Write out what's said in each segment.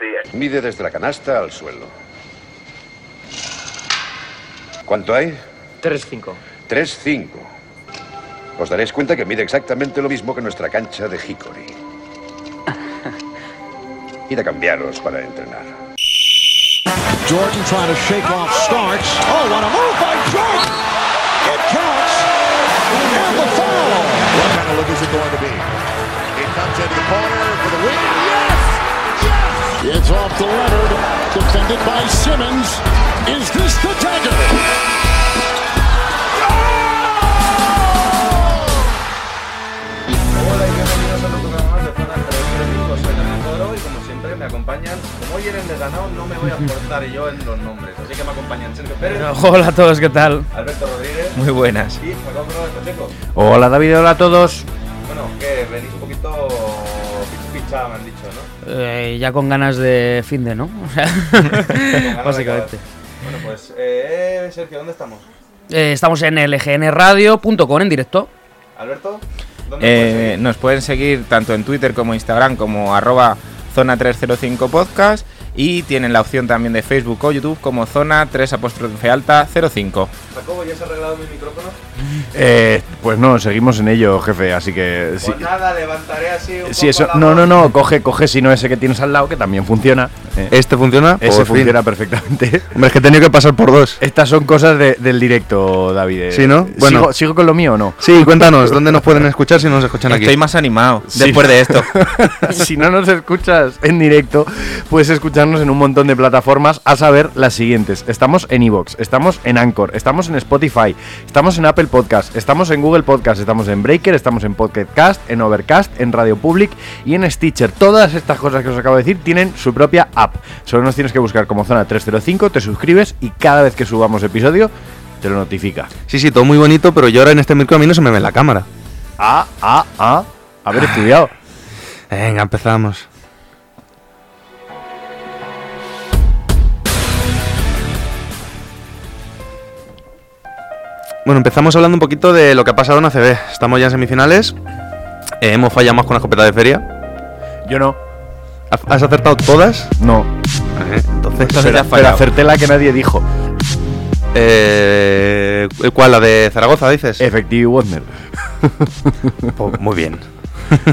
días. Mide desde la canasta al suelo. ¿Cuánto hay? 3-5. 3-5. Os daréis cuenta que mide exactamente lo mismo que nuestra cancha de Hickory. Id a cambiaros para entrenar. Jordan trying to shake off starts. Oh, what a move by Jordan! It counts. And the foul. What kind of look is it going to be? It's off to Leonard. Defended by Simmons. Is this the dagger? Hola y bienvenidos a otro programa más de Zona 335. Soy Daniel Toro y como siempre me acompañan. Como hoy eres de ganado, no me voy a forzar yo en los nombres. Así que me acompañan Sergio Pérez, Hola a todos, ¿qué tal? Alberto Rodríguez Muy buenas. y Jacob Rodríguez Pacheco. Hola David, hola a todos. Bueno, que venís un poquito pichada, me han dicho, ¿no? Eh, ya con ganas de fin de, ¿no? O sea, básicamente. Bueno, pues, eh, Sergio, ¿dónde estamos? Eh, estamos en lgnradio.com en directo. Alberto, ¿dónde puedes Eh, seguir? nos pueden seguir tanto en Twitter como Instagram como arroba zona 305 podcast y tienen la opción también de Facebook o YouTube como zona 3 apóstrofe alta 05. Jacobo, ¿ya has arreglado mi micrófono? Eh, pues no, seguimos en ello, jefe, así que sí. Pues nada, levantaré así un Sí, poco eso. la No, no, no, coge, coge si no ese que tienes al lado, que también funciona. eh. ¿Este funciona? Ese Por fin. funciona perfectamente. Hombre, es que he tenido que pasar por dos. Estas son cosas de- del directo, David. eh. Sí, ¿no? Bueno. ¿Sigo, sigo con lo mío o no? Sí, cuéntanos, ¿dónde nos pueden escuchar si nos escuchan aquí? Estoy más animado Sí. después de esto. si no nos escuchas en directo, puedes escucharnos en un montón de plataformas, a saber las siguientes. Estamos en Evox, estamos en Anchor, estamos en Spotify, estamos en Apple Podcast, estamos en Google Podcast, estamos en Breaker, estamos en Pocket Cast, en Overcast, en Radio Public y en Stitcher. Todas estas cosas que os acabo de decir tienen su propia app. Solo nos tienes que buscar como Zona 305, te suscribes y cada vez que subamos episodio te lo notifica. Sí, sí, todo muy bonito, pero yo ahora en este micro a mí no se me ve la cámara. Ah, ah, ah, haber estudiado. Venga, empezamos. Bueno, empezamos hablando un poquito de lo que ha pasado en ACB. Estamos ya en semifinales. Eh, hemos fallado más con la escopeta de feria. Yo no, ¿Has acertado todas? no. Eh, entonces, Entonces pero, pero acerté la que nadie dijo. eh, ¿Cuál? ¿La de Zaragoza, dices? Efectivo Wonder. Po- Muy bien.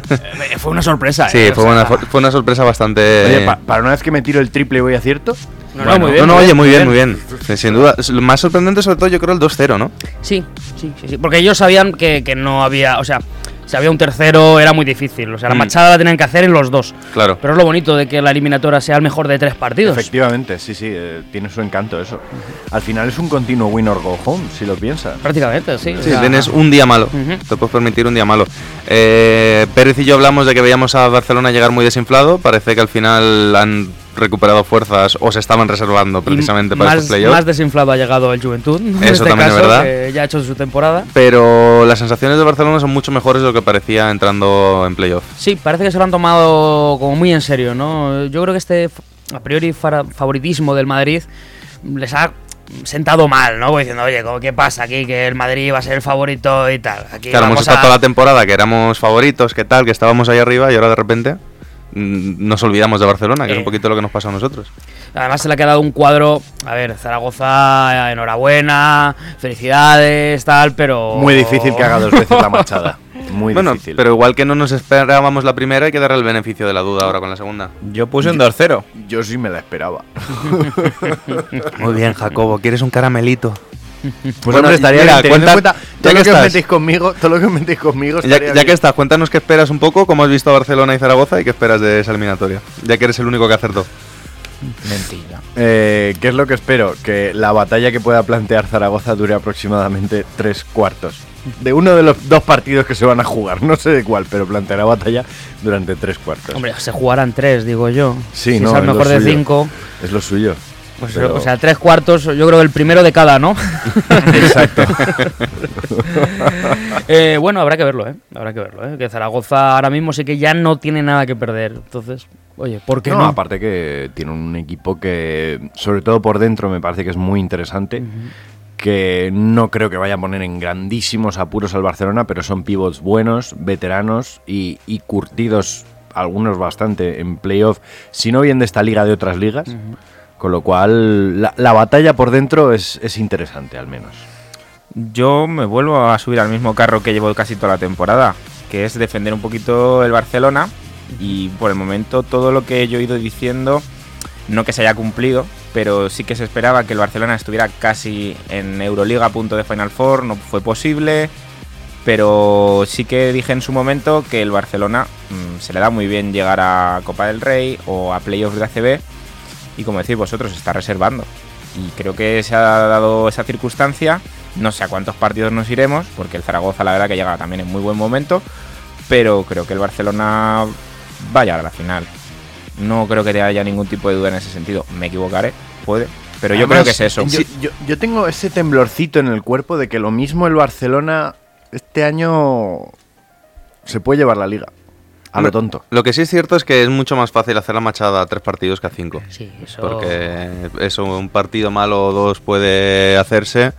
Eh, Fue una sorpresa, Sí, eh, fue una, fue una sorpresa bastante... Oye, pa- para una vez que me tiro el triple y voy acierto. No, no, muy bien. no, no, muy oye, muy bien, muy bien. Sin duda. Lo más sorprendente, sobre todo, yo creo el 2-0, ¿no? Sí, sí, sí, sí. Porque ellos sabían que, que no había. O sea, si había un tercero era muy difícil. O sea, la Mm. machada la tenían que hacer en los dos. Claro. Pero es lo bonito de que la eliminatoria sea el mejor de tres partidos. Efectivamente, sí, sí, eh, tiene su encanto eso. Al final es un continuo win or go home, si lo piensas. Prácticamente, sí. o Sí, sea, tienes un día malo. Te puedes permitir un día malo. Eh, Pérez y yo hablamos de que veíamos a Barcelona llegar muy desinflado. Parece que al final han recuperado fuerzas o se estaban reservando y precisamente para más, estos playoffs. más desinflado ha llegado el Juventud. en Eso este también es caso, verdad. que ya ha hecho su temporada. Pero las sensaciones de Barcelona son mucho mejores de lo que parecía entrando en playoff. Sí, parece que se lo han tomado como muy en serio, ¿no? Yo creo que este a priori favoritismo del Madrid les ha sentado mal, ¿no? Como Diciendo, oye, ¿cómo- ¿qué pasa aquí? Que el Madrid va a ser el favorito y tal. Aquí Claro, hemos estado a- toda la temporada que éramos favoritos, que tal, que estábamos ahí arriba y ahora de repente nos olvidamos de Barcelona, que es Eh. un poquito lo que nos pasa a nosotros. Además se le ha quedado un cuadro, a ver, Zaragoza, enhorabuena, felicidades, tal, pero... Muy difícil que haga dos veces la machada. Muy bueno, difícil. pero igual que no nos esperábamos la primera, hay que darle el beneficio de la duda ahora con la segunda. Yo puse un 2-0. yo sí me la esperaba. Muy bien, Jacobo, ¿quieres un caramelito? Pues Bueno, hombre, estaría mira, bien, cuenta- cuenta ya todo que lo que os estás. metéis conmigo, todo lo que os metéis conmigo Ya, que estás, cuéntanos qué esperas un poco, cómo has visto a Barcelona y Zaragoza y qué esperas de esa eliminatoria, ya que eres el único que acertó. Mentira. Eh, ¿Qué es lo que espero? Que la batalla que pueda plantear Zaragoza dure aproximadamente tres cuartos. De uno de los dos partidos que se van a jugar, no sé de cuál, pero planteará batalla durante tres cuartos. Hombre, se jugarán tres, digo yo. Sí, si no, es al es lo mejor de suyo. cinco. Es lo suyo. Pues, Pero- O sea, tres cuartos, yo creo que el primero de cada, ¿no? Exacto. Eh, bueno, habrá que verlo, ¿eh? Habrá que verlo, ¿eh? Que Zaragoza ahora mismo sí que ya no tiene nada que perder. Entonces, oye, ¿por qué no? no, aparte que tiene un equipo que, sobre todo por dentro, me parece que es muy interesante. Que no creo que vaya a poner en grandísimos apuros al Barcelona, pero son pivots buenos, veteranos y, y curtidos algunos bastante en playoff, si no bien de esta liga, de otras ligas. Con lo cual, la, la batalla por dentro es, es interesante, al menos. Yo me vuelvo a subir al mismo carro que llevo casi toda la temporada, que es defender un poquito el Barcelona y por el momento todo lo que yo he ido diciendo, no que se haya cumplido, pero sí que se esperaba que el Barcelona estuviera casi en Euroliga a punto de Final Four, no fue posible, pero sí que dije en su momento que el Barcelona mm, se le da muy bien llegar a Copa del Rey o a playoffs de ACB y como decís vosotros, se está reservando. Y creo que se ha dado esa circunstancia. No sé a cuántos partidos nos iremos, porque el Zaragoza la verdad que llega también en muy buen momento, pero creo que el Barcelona va a llegar a la final. No creo que haya ningún tipo de duda en ese sentido. Me equivocaré, puede, pero yo creo que es eso. Yo, yo- yo tengo ese temblorcito en el cuerpo de que lo mismo el Barcelona este año se puede llevar la liga. A lo Hombre, tonto. Lo que sí es cierto es que es mucho más fácil hacer la machada a tres partidos que a cinco. Sí, eso. Porque eso, un partido malo o dos puede hacerse,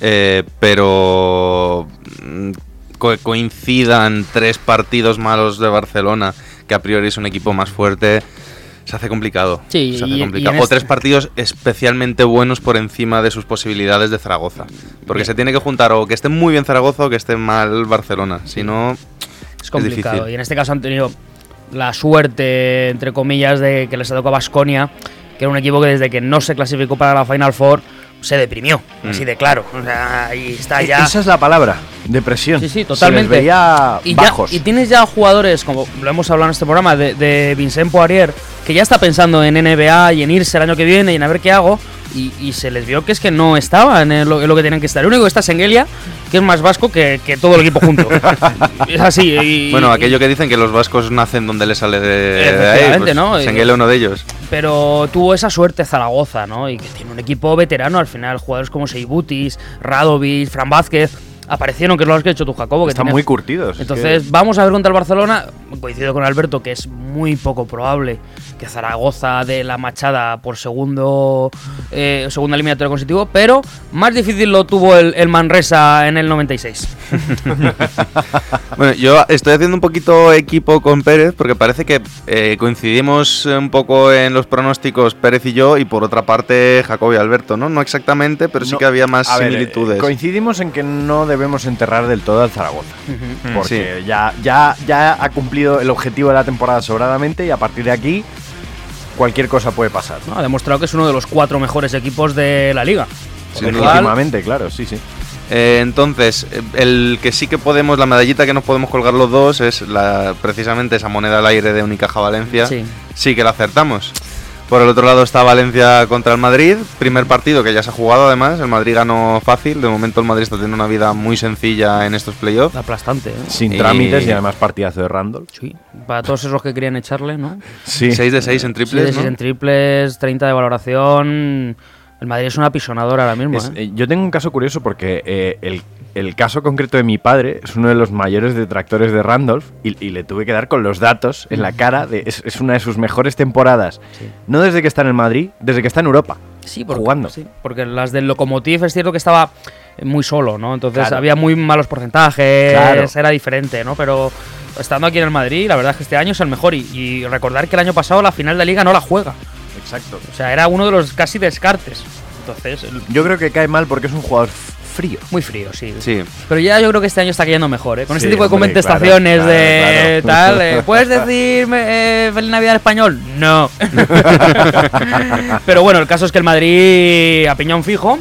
eh, pero mm, co- coincidan tres partidos malos de Barcelona, que a priori es un equipo más fuerte, se hace complicado. Sí, se hace y- y complicado. O este- tres partidos especialmente buenos por encima de sus posibilidades de Zaragoza. Porque se tiene que juntar o que esté muy bien Zaragoza o que esté mal Barcelona. Si no, Es complicado. y en este caso han tenido la suerte, entre comillas, de que les ha tocado Basconia, que era un equipo que desde que no se clasificó para la Final Four se deprimió, Mm. así de claro. O sea, ahí está E- ya. Esa es la palabra, depresión. Sí, sí, Se les totalmente. veía y, ya- bajos. y tienes ya jugadores, como lo hemos hablado en este programa, de, de Vincent Poirier, que ya está pensando en NBA y en irse el año que viene y en a ver qué hago. Y, y se les vio que es que no estaban en lo, en lo que tenían que estar. El único que está es Engelia, que es más vasco que, que todo el equipo junto. es así. y- Bueno, aquello que dicen que los vascos nacen donde les sale de, de ahí. Pues, ¿no? Senguele uno de ellos. Pero tuvo esa suerte Zaragoza, ¿no? Y que tiene un equipo veterano al final. Jugadores como Seibutis, Radovic, Fran Vázquez. Aparecieron, que es lo que ha hecho tu Jacobo. Que Están muy curtidos. es Entonces, que- vamos a ver contra el Barcelona. Coincido con Alberto que es muy poco probable que Zaragoza dé la machada por segundo eh, segunda eliminatoria consecutivo, pero más difícil lo tuvo el, el Manresa en el 96. Bueno, yo estoy haciendo un poquito equipo con Pérez porque parece que eh, coincidimos un poco en los pronósticos Pérez y yo y por otra parte Jacob y Alberto, ¿no? No exactamente, pero sí No, que había más a ver, eh, similitudes. coincidimos en que no debemos enterrar del todo al Zaragoza. Ujú. Porque ya, ya, ya ha cumplido el objetivo de la temporada sobradamente y a partir de aquí cualquier cosa puede pasar. ¿no? Ha demostrado que es uno de los cuatro mejores equipos de la liga. Cual, Legítimamente, claro, sí, sí. Eh, entonces, el que sí que podemos, la medallita que nos podemos colgar los dos es la, precisamente esa moneda al aire de Unicaja Valencia. Sí. sí que la acertamos. Por el otro lado está Valencia contra el Madrid, primer partido que ya se ha jugado además, el Madrid ganó fácil, de momento el Madrid está teniendo una vida muy sencilla en estos playoffs. aplastante. ¿eh? Sin Y- trámites y además partidazo de Randall. Sí. Para todos esos que querían echarle, ¿no? Sí. 6 de 6 en Sí, de triples, seis ¿no? en triples, 30 de valoración. El Madrid es una apisonadora ahora mismo. Es- ¿eh? eh, yo tengo un caso curioso porque eh, el, el caso concreto de mi padre es uno de los mayores detractores de Randolph y, y le tuve que dar con los datos en la cara. De, es, es una de sus mejores temporadas. Sí. No desde que está en el Madrid, desde que está en Europa. Sí, porque, jugando. sí, porque las del Lokomotiv es cierto que estaba muy solo, ¿no? Entonces Claro. había muy malos porcentajes, Claro. era diferente, ¿no? Pero estando aquí en el Madrid, la verdad es que este año es el mejor. Y, y recordar que el año pasado la final de liga no la juega. Exacto. O sea, era uno de los casi descartes. Entonces, el- Yo creo que cae mal porque es un jugador frío. muy frío, sí. Sí, Pero ya yo creo que este año está cayendo mejor, ¿eh? Con este Sí, tipo de hombre, contestaciones claro, de claro, claro. tal, eh, ¿puedes decirme eh, Feliz Navidad en español? No. Pero bueno, el caso es que el Madrid a piñón fijo.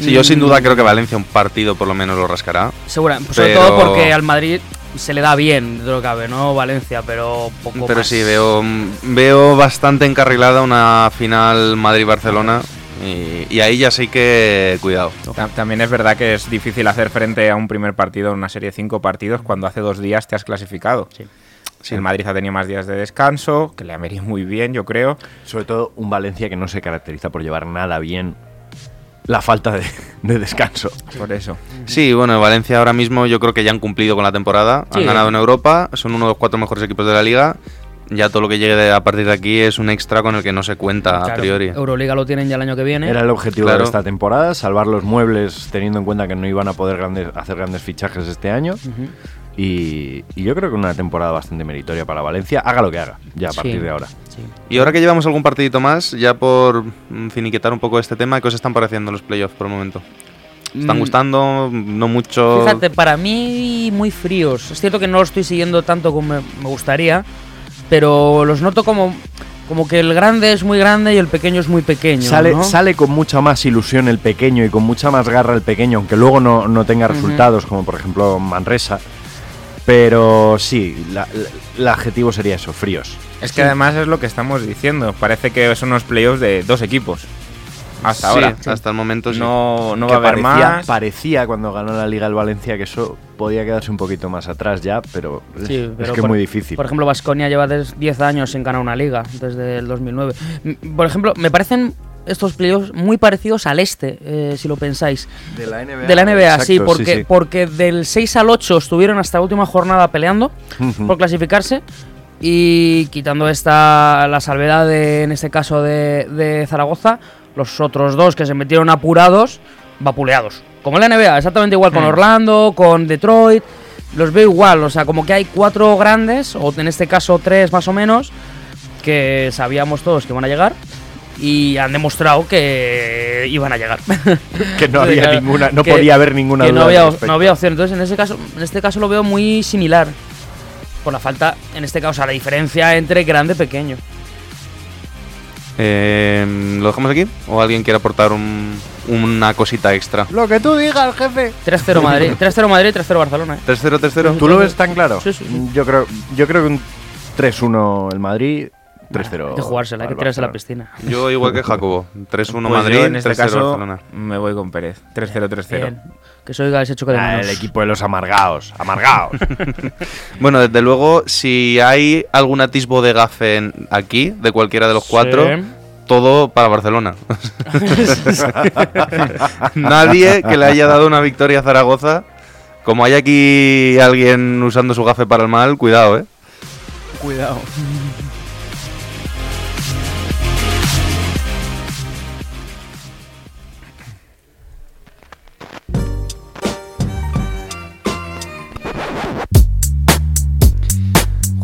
sí, yo sin duda Mm, creo que Valencia un partido por lo menos lo rascará. Segura, sobre Pero- todo porque al Madrid se le da bien de lo que cabe, ¿no? Valencia, pero poco Pero más. sí, veo, veo bastante encarrilada una final Madrid-Barcelona y, y ahí ya sí que cuidado. Ta- También es verdad que es difícil hacer frente a un primer partido en una serie de cinco partidos cuando hace dos días te has clasificado. Sí. Sí, El Madrid ha tenido más días de descanso, que le ha venido muy bien, yo creo. Sobre todo un Valencia que no se caracteriza por llevar nada bien la falta de, de descanso. Por eso. Sí, bueno, Valencia ahora mismo yo creo que ya han cumplido con la temporada. Sí. Han ganado en Europa, son uno de los cuatro mejores equipos de la liga. Ya todo lo que llegue de- a partir de aquí es un extra con el que no se cuenta a priori. Euroliga lo tienen ya el año que viene. Era el objetivo Claro. de esta temporada, salvar los muebles teniendo en cuenta que no iban a poder grandes- hacer grandes fichajes este año. Y, y yo creo que una temporada bastante meritoria para Valencia, haga lo que haga, ya a Sí. partir de ahora. Sí. Y ahora que llevamos algún partidito más, ya por mm, finiquitar un poco este tema, ¿qué os están pareciendo los playoffs por el momento? ¿Están Mm, gustando? ¿No mucho? Fíjate, para mí muy fríos. Es cierto que no lo estoy siguiendo tanto como me me gustaría, pero los noto como, como que el grande es muy grande y el pequeño es muy pequeño. Sale, ¿no? sale con mucha más ilusión el pequeño y con mucha más garra el pequeño, aunque luego no, no tenga resultados, como por ejemplo Manresa. Pero sí, la- la- el adjetivo sería eso, fríos. Es que además es lo que estamos diciendo. Parece que son unos playoffs de dos equipos. Hasta Sí, ahora. hasta el momento sí. No, no Que va a haber parecía, más. parecía cuando ganó la Liga el Valencia que eso podía quedarse un poquito más atrás ya, pero, Sí, es pero que es muy difícil. Por ejemplo, Vasconia lleva des- 10 años sin ganar una liga, desde el 2009. M- Por ejemplo, me parecen estos playoffs muy parecidos al este, eh, si lo pensáis. de la NBA, De la NBA, exacto, sí, porque, porque del 6 al 8 estuvieron hasta la última jornada peleando por clasificarse. Y quitando esta la salvedad de, en este caso de, de Zaragoza, los otros dos que se metieron apurados, vapuleados. Como en la NBA, exactamente igual con Hmm. Orlando, con Detroit. Los veo igual, o sea, como que hay cuatro grandes, o en este caso tres más o menos, que sabíamos todos que iban a llegar y han demostrado que iban a llegar. que no había Claro, ninguna, no que- podía haber ninguna que duda. no había, no había opción. Entonces, en este caso, en este caso lo veo muy similar. Por la falta, en este caso, o sea, la diferencia entre grande y pequeño. Eh, ¿Lo dejamos aquí? ¿O alguien quiere aportar un- una cosita extra? Lo que tú digas, jefe. 3-0 Madrid, 3-0 Madrid, 3-0 Barcelona. ¿eh? 3-0, 3-0. ¿Tú lo ves tan claro? Sí, sí, sí. Yo creo, yo creo que un 3-1 el Madrid, 3-0. Hay que jugársela, hay que tirarse a la piscina. Yo igual que Jacobo. 3-1 Pues Madrid, yo en este 3-0 caso Barcelona. me voy con Pérez. 3-0-3-0. Bien. Que soy ese choque de Ah, manos. el equipo de los amargados, amargados. Bueno, desde luego, si hay algún atisbo de gafe en- aquí, de cualquiera de los cuatro, Sí. todo para Barcelona. Nadie que le haya dado una victoria a Zaragoza. Como hay aquí alguien usando su gafe para el mal, cuidado, eh. Cuidado.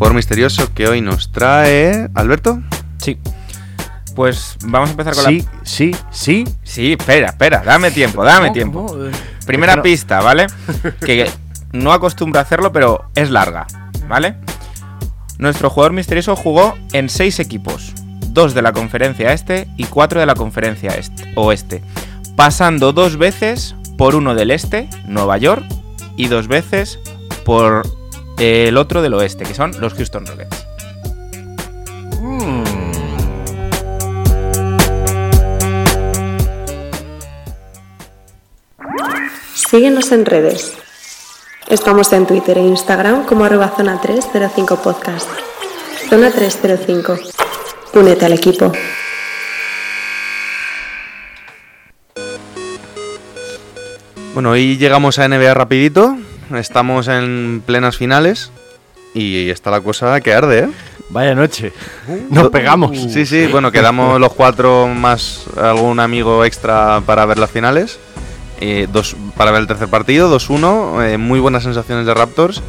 Jugador misterioso que hoy nos trae. ¿Alberto? Sí. Pues vamos a empezar con sí, la. sí, sí. Sí, espera, espera, dame tiempo, dame tiempo. Eh, Primera no- pista, ¿vale? que no acostumbro a hacerlo, pero es larga, ¿vale? Nuestro jugador misterioso jugó en seis equipos, dos de la conferencia este y cuatro de la conferencia este, oeste, pasando dos veces por uno del este, Nueva York, y dos veces por el otro del oeste, que son los Houston Rockets. Mm. Síguenos en redes. Estamos en Twitter e Instagram como arroba zona 305 podcast. Zona 305. Únete al equipo. Bueno, hoy llegamos a NBA rapidito. Estamos en plenas finales. Y está la cosa que arde, ¿eh? Vaya noche. Nos pegamos. Sí, sí, bueno, quedamos los cuatro más algún amigo extra para ver las finales. Eh, dos, para ver el tercer partido, 2-1. eh, muy buenas sensaciones de Raptors.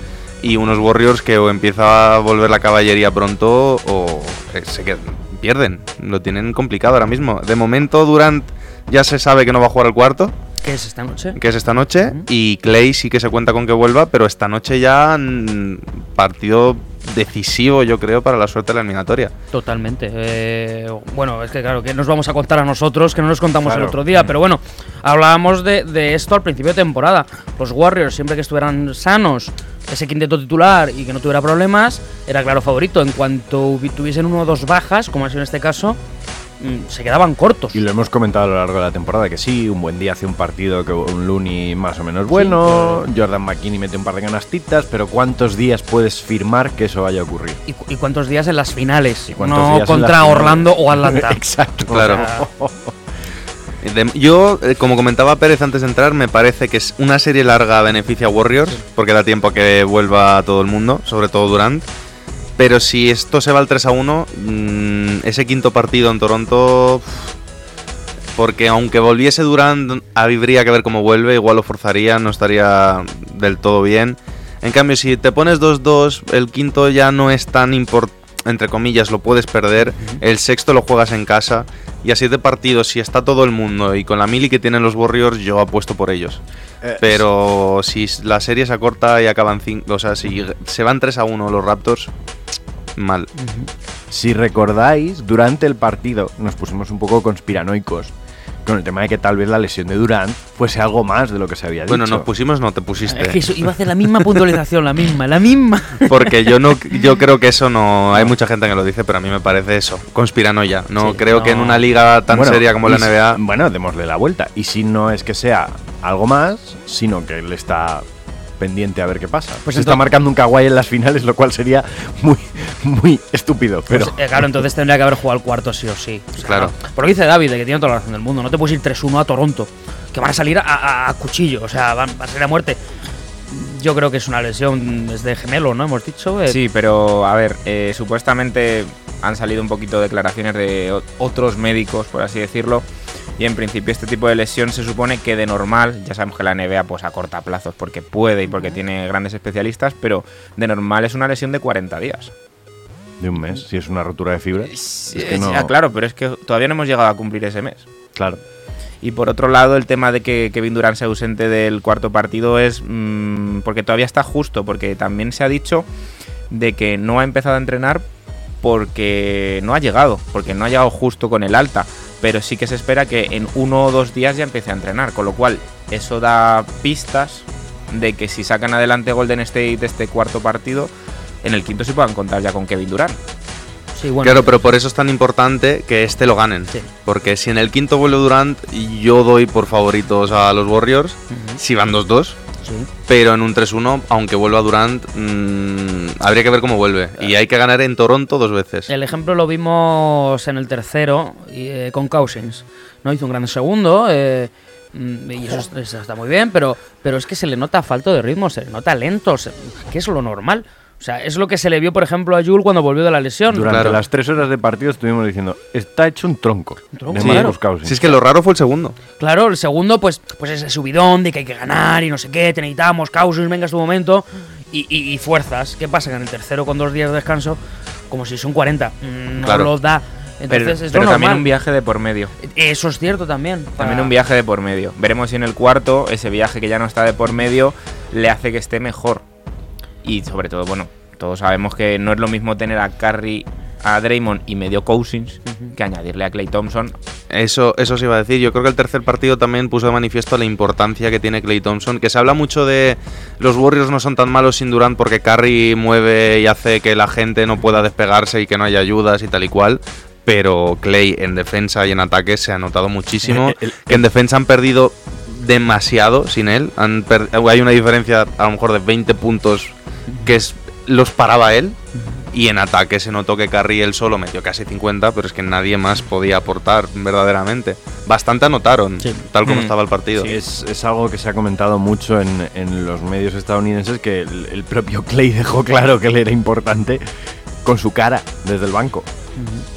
Y unos Warriors que o empieza a volver la caballería pronto o eh, se quedan- pierden. Lo tienen complicado ahora mismo. De momento, Durant ya se sabe que no va a jugar el cuarto, ¿Qué es esta noche? que es esta noche. Y Clay sí que se cuenta con que vuelva, pero esta noche ya mm, partido decisivo, yo creo, para la suerte de la eliminatoria. Totalmente. Eh, bueno, es que claro, que nos vamos a contar a nosotros, que no nos contamos Claro. el otro día, pero bueno, hablábamos de, de esto al principio de temporada. Los Warriors, siempre que estuvieran sanos, ese quinteto titular y que no tuviera problemas, era claro favorito. En cuanto tuviesen uno o dos bajas, como ha sido en este caso, mm, se quedaban cortos. Y lo hemos comentado a lo largo de la temporada que sí, un buen día hace un partido que un Looney más o menos bueno, Jordan McKinney mete un par de canastitas, pero ¿cuántos días puedes firmar que eso vaya a ocurrir? ¿Y, cu- y cuántos días en las finales? No contra finales? Orlando o Atlanta. Exacto. Claro. O sea, De- yo, eh, como comentaba Pérez antes de entrar, me parece que es una serie larga beneficia a Warriors, porque da tiempo a que vuelva todo el mundo, sobre todo Durant. Pero si esto se va al 3 a 1, mm, ese quinto partido en Toronto. Porque aunque volviese Durant, habría que ver cómo vuelve, igual lo forzaría, no estaría del todo bien. En cambio, si te pones 2-2, el quinto ya no es tan importante, entre comillas, lo puedes perder. El sexto lo juegas en casa. Y a siete partidos, si está todo el mundo y con la mili que tienen los Warriors, yo apuesto por ellos. Eh, Pero si la serie se acorta y acaban 5, o sea, si se van 3 a 1 los Raptors, mal. Si recordáis, durante el partido nos pusimos un poco conspiranoicos con el tema de que tal vez la lesión de Durant fuese algo más de lo que se había Bueno, dicho. nos pusimos, no te pusiste. Es que eso- iba a hacer la misma puntualización, la misma, la misma. Porque yo no yo creo que eso no. Hay mucha gente que lo dice, pero a mí me parece eso. Conspiranoia. No Sí, creo que en una liga tan Bueno, seria como la si- NBA. Bueno, démosle la vuelta. Y si no es que sea algo más, sino que él está pendiente a ver qué pasa. Pues Pues está marcando un kawaii en las finales, lo cual sería muy, muy estúpido. Pero Pues, eh, claro, entonces tendría que haber jugado el cuarto sí o sí. O sea, Claro. Por lo que dice David, de que tiene toda la razón del mundo. No te puedes ir 3-1 a Toronto, que van a salir a, a- a cuchillo, o sea, van, van a salir a muerte. Yo creo que es una lesión desde gemelo, ¿no? Hemos dicho. eh, Sí, pero a ver, eh, supuestamente han salido un poquito declaraciones de otros médicos, por así decirlo. Y en principio este tipo de lesión se supone que de normal, ya sabemos que la NBA pues acorta plazos porque puede y porque tiene grandes especialistas, pero de normal es una lesión de 40 días. de un mes, si es una rotura de fibra. es que Eh, no- ah, claro, pero es que todavía no hemos llegado a cumplir ese mes. Claro. Y por otro lado, el tema de que Kevin Durant sea ausente del cuarto partido es mm, porque todavía está justo, porque también se ha dicho de que no ha empezado a entrenar porque no ha llegado, porque no ha llegado justo con el alta, pero sí que se espera que en uno o dos días ya empiece a entrenar, con lo cual eso da pistas de que si sacan adelante Golden State de este cuarto partido, en el quinto sí puedan contar ya con Kevin Durant. sí, bueno. Claro, pero por eso es tan importante que este lo ganen. Sí. Porque si en el quinto vuelve Durant, yo doy por favoritos a los Warriors. Si van 2-2. Sí. Pero en un 3-1, aunque vuelva Durant, mm, habría que ver cómo vuelve. Y hay que ganar en Toronto dos veces. El ejemplo lo vimos en el tercero eh, con Cousins. ¿no? Hizo un gran segundo eh, mm, y eso, es- eso está muy bien, pero, pero es que se le nota falta de ritmo, se le nota lento, se- que es lo normal. O sea, es lo que se le vio, por ejemplo, a Jules cuando volvió de la lesión. Durante Claro. las tres horas de partido estuvimos diciendo, está hecho un tronco. tronco, de Sí. Cousins. Si es que lo raro fue el segundo. Claro, el segundo, pues, pues ese subidón de que hay que ganar y no sé qué, te necesitamos, Cousins, venga es tu momento, y, y- y fuerzas. ¿Qué pasa? Que en el tercero, con dos días de descanso, como si son 40, mm, no Claro. los da. Pero, Entonces es pero lo también un viaje de por medio. Eso es cierto también. También un viaje de por medio. Veremos si en el cuarto ese viaje que ya no está de por medio le hace que esté mejor. Y sobre todo, bueno, todos sabemos que no es lo mismo tener a Curry, a Draymond y medio Cousins que añadirle a Clay Thompson. Eso, eso se iba a decir. Yo creo que el tercer partido también puso de manifiesto la importancia que tiene Clay Thompson. Que se habla mucho de los Warriors no son tan malos sin Durant porque Curry mueve y hace que la gente no pueda despegarse y que no haya ayudas y tal y cual. Pero Clay en defensa y en ataque se ha notado muchísimo. Que en defensa han perdido demasiado sin él. Han per- hay una diferencia a lo mejor de 20 puntos que es los paraba él. Y en ataque se notó que Curry él solo metió casi 50, pero es que nadie más podía aportar verdaderamente. Bastante anotaron, Sí. tal como Mm. estaba el partido. Sí, es, es algo que se ha comentado mucho en, en los medios estadounidenses, que el, el propio Clay dejó claro que él era importante con su cara desde el banco.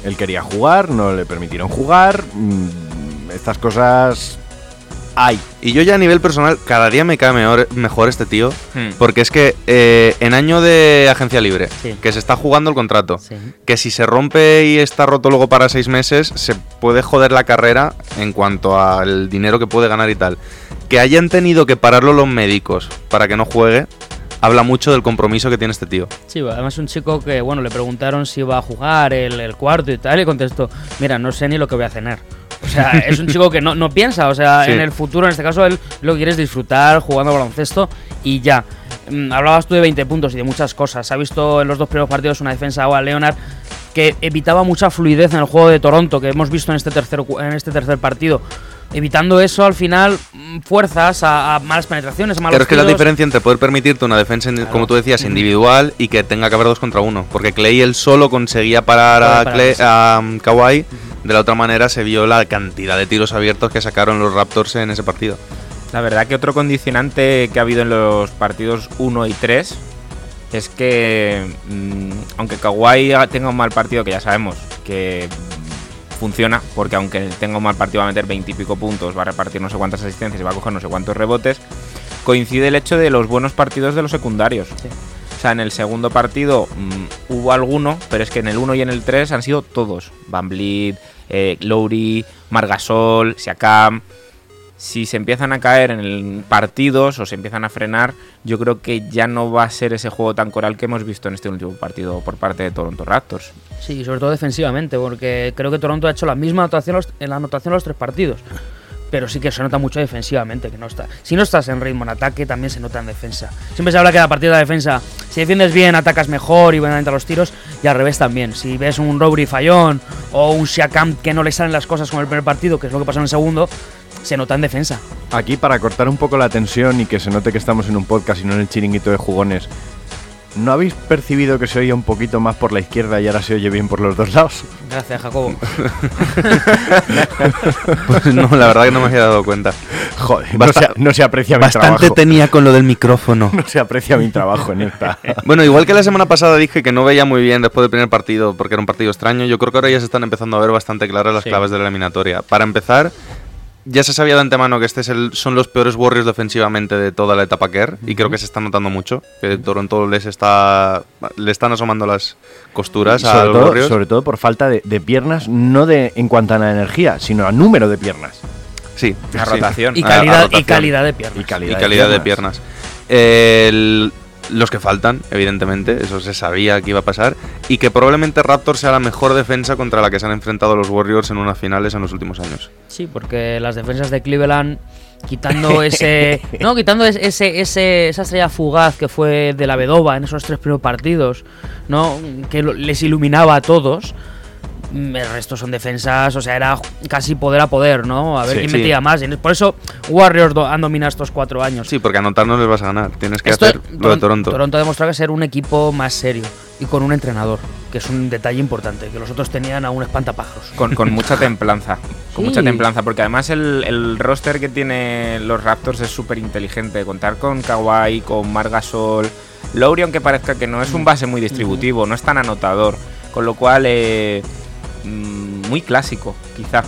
Él quería jugar, no le permitieron jugar. mm, Estas cosas hay. Y yo ya a nivel personal, cada día me cae mejor, mejor este tío, Hmm. porque es que eh, en año de agencia libre, Sí. que se está jugando el contrato, Sí. que si se rompe y está roto luego para seis meses, se puede joder la carrera en cuanto al dinero que puede ganar y tal. Que hayan tenido que pararlo los médicos para que no juegue, habla mucho del compromiso que tiene este tío. Sí, además un chico que, bueno, le preguntaron si iba a jugar el, el cuarto y tal, y contestó, mira, no sé ni lo que voy a cenar. O sea, es un chico que no, no piensa, o sea, Sí. en el futuro, en este caso, él lo que quiere es disfrutar jugando baloncesto y ya. Mm, Hablabas tú de 20 puntos y de muchas cosas. Se ha visto en los dos primeros partidos una defensa a Leonard que evitaba mucha fluidez en el juego de Toronto, que hemos visto en este tercer, en este tercer partido. Evitando eso, al final, mm, fuerzas a, a malas penetraciones, a malos Pero es que la diferencia entre poder permitirte una defensa, como tú decías, individual y que tenga que haber dos contra uno. Porque Clay él solo conseguía parar Poder a, Clay- a um, Kawhi. De la otra manera se vio la cantidad de tiros abiertos que sacaron los Raptors en ese partido. La verdad que otro condicionante que ha habido en los partidos 1 y 3 es que, mm, aunque Kawhi tenga un mal partido, que ya sabemos que funciona, porque aunque tenga un mal partido va a meter 20 y pico puntos, va a repartir no sé cuántas asistencias y va a coger no sé cuántos rebotes, coincide el hecho de los buenos partidos de los secundarios. O sea, en el segundo partido mm, hubo alguno, pero es que en el 1 y en el 3 han sido todos. Van Vliet, eh, Lowry, Margasol, Siakam. Si se empiezan a caer en partidos o se empiezan a frenar, yo creo que ya no va a ser ese juego tan coral que hemos visto en este último partido por parte de Toronto Raptors. Sí, sobre todo defensivamente, porque creo que Toronto ha hecho la misma anotación en la anotación los tres partidos. Pero sí que se nota mucho defensivamente, que no está. Si no estás en ritmo en ataque, también se nota en defensa. Siempre se habla que a partir de la defensa, si defiendes bien, atacas mejor y van a los tiros, y al revés también. Si ves un Robbery fallón o un Siakam que no le salen las cosas con el primer partido, que es lo que pasó en el segundo, se nota en defensa. Aquí, para cortar un poco la tensión y que se note que estamos en un podcast y no en el chiringuito de jugones, ¿no habéis percibido que se oye un poquito más por la izquierda y ahora se oye bien por los dos lados? Gracias, Jacobo. Pues no, la verdad que no me había dado cuenta. Joder, no, se, no se aprecia mi Bastante trabajo. tenía con lo del micrófono. No se aprecia mi trabajo en esta. Bueno, igual que la semana pasada dije que no veía muy bien después del primer partido porque era un partido extraño, yo creo que ahora ya se están empezando a ver bastante claras las Sí. claves de la eliminatoria. Para empezar, ya se sabía de antemano que este es el- son los peores Warriors defensivamente de toda la etapa Kerr y creo que se está notando mucho, que Toronto les está le están asomando las costuras a sobre, los todo, Warriors. sobre todo por falta de, de piernas, no de en cuanto a la energía, sino a número de piernas. Sí, La sí. rotación. Y A- a calidad, y calidad de piernas. Y calidad, y calidad de piernas. El- los que faltan, evidentemente, eso se sabía que iba a pasar. Y que probablemente Raptors sea la mejor defensa contra la que se han enfrentado los Warriors en unas finales en los últimos años. Sí, porque las defensas de Cleveland, quitando ese. no, quitando es- ese, ese, esa estrella fugaz que fue de la Vedova en esos tres primeros partidos, ¿no? Que les iluminaba a todos. Mm, El resto son defensas, o sea, era casi poder a poder, ¿no? A ver Sí, quién sí. metía más. Por eso Warriors do- han dominado estos cuatro años. Sí, porque anotar no les vas a ganar. Tienes que Esto- hacer lo de Toronto. Toronto ha demostrado que ser un equipo más serio y con un entrenador, que es un detalle importante, que los otros tenían a un espantapájaros. Con, con mucha templanza. Con Sí. mucha templanza, porque además el, el roster que tiene los Raptors es súper inteligente. Contar con Kawhi, con Margasol, Lowry, aunque parezca que no es un base muy distributivo, no es tan anotador. Con lo cual, eh, muy clásico, quizá.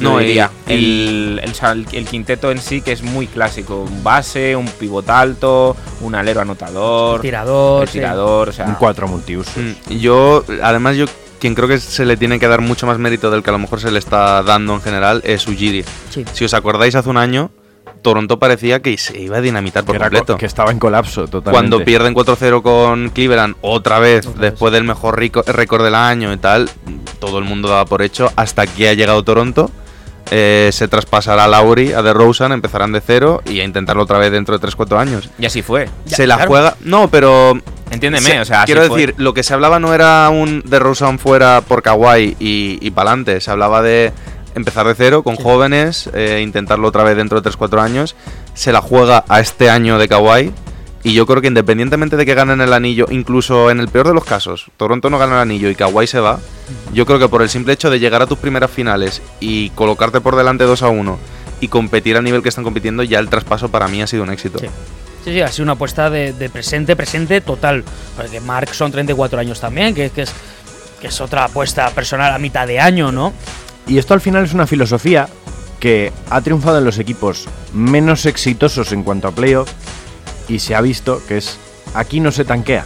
No, diría. El, el, el- el quinteto en sí que es muy clásico. Un base, un pivot alto, un alero anotador, Tirador, el sí. tirador, o sea, Un cuatro multiusos. Mm, Yo, además, yo quien creo que se le tiene que dar mucho más mérito del que a lo mejor se le está dando en general es Ujiri. Sí. Si os acordáis, hace un año, Toronto parecía que se iba a dinamitar por que, era co- completo. que estaba en colapso totalmente. Cuando pierden 4-0 con Cleveland otra vez, Otra vez. después del mejor récord del año y tal, todo el mundo daba por hecho hasta que ha llegado Toronto. eh, se traspasará a Lauri, a DeRozan, empezarán de cero y a intentarlo otra vez dentro de 3-4 años. y así fue. Ya, se la claro. juega. No, pero. Entiéndeme, se- o sea, así quiero fue. decir, lo que se hablaba no era un DeRozan fuera por Kawhi y, y pa'lante. Se hablaba de empezar de cero con Sí. jóvenes, eh, intentarlo otra vez dentro de 3-4 años. Se la juega a este año de Kawhi. Y yo creo que independientemente de que ganen el anillo, incluso en el peor de los casos, Toronto no gana el anillo y Kawhi se va, yo creo que por el simple hecho de llegar a tus primeras finales y colocarte por delante 2 a 1 y competir al nivel que están compitiendo, ya el traspaso para mí ha sido un éxito. Sí. Sí, sí, ha sido una apuesta de, de presente, presente total. Porque Mark son 34 años también, que, que es, que es otra apuesta personal a mitad de año, ¿no? Y esto al final es una filosofía que ha triunfado en los equipos menos exitosos en cuanto a playoff y se ha visto que es aquí no se tanquea,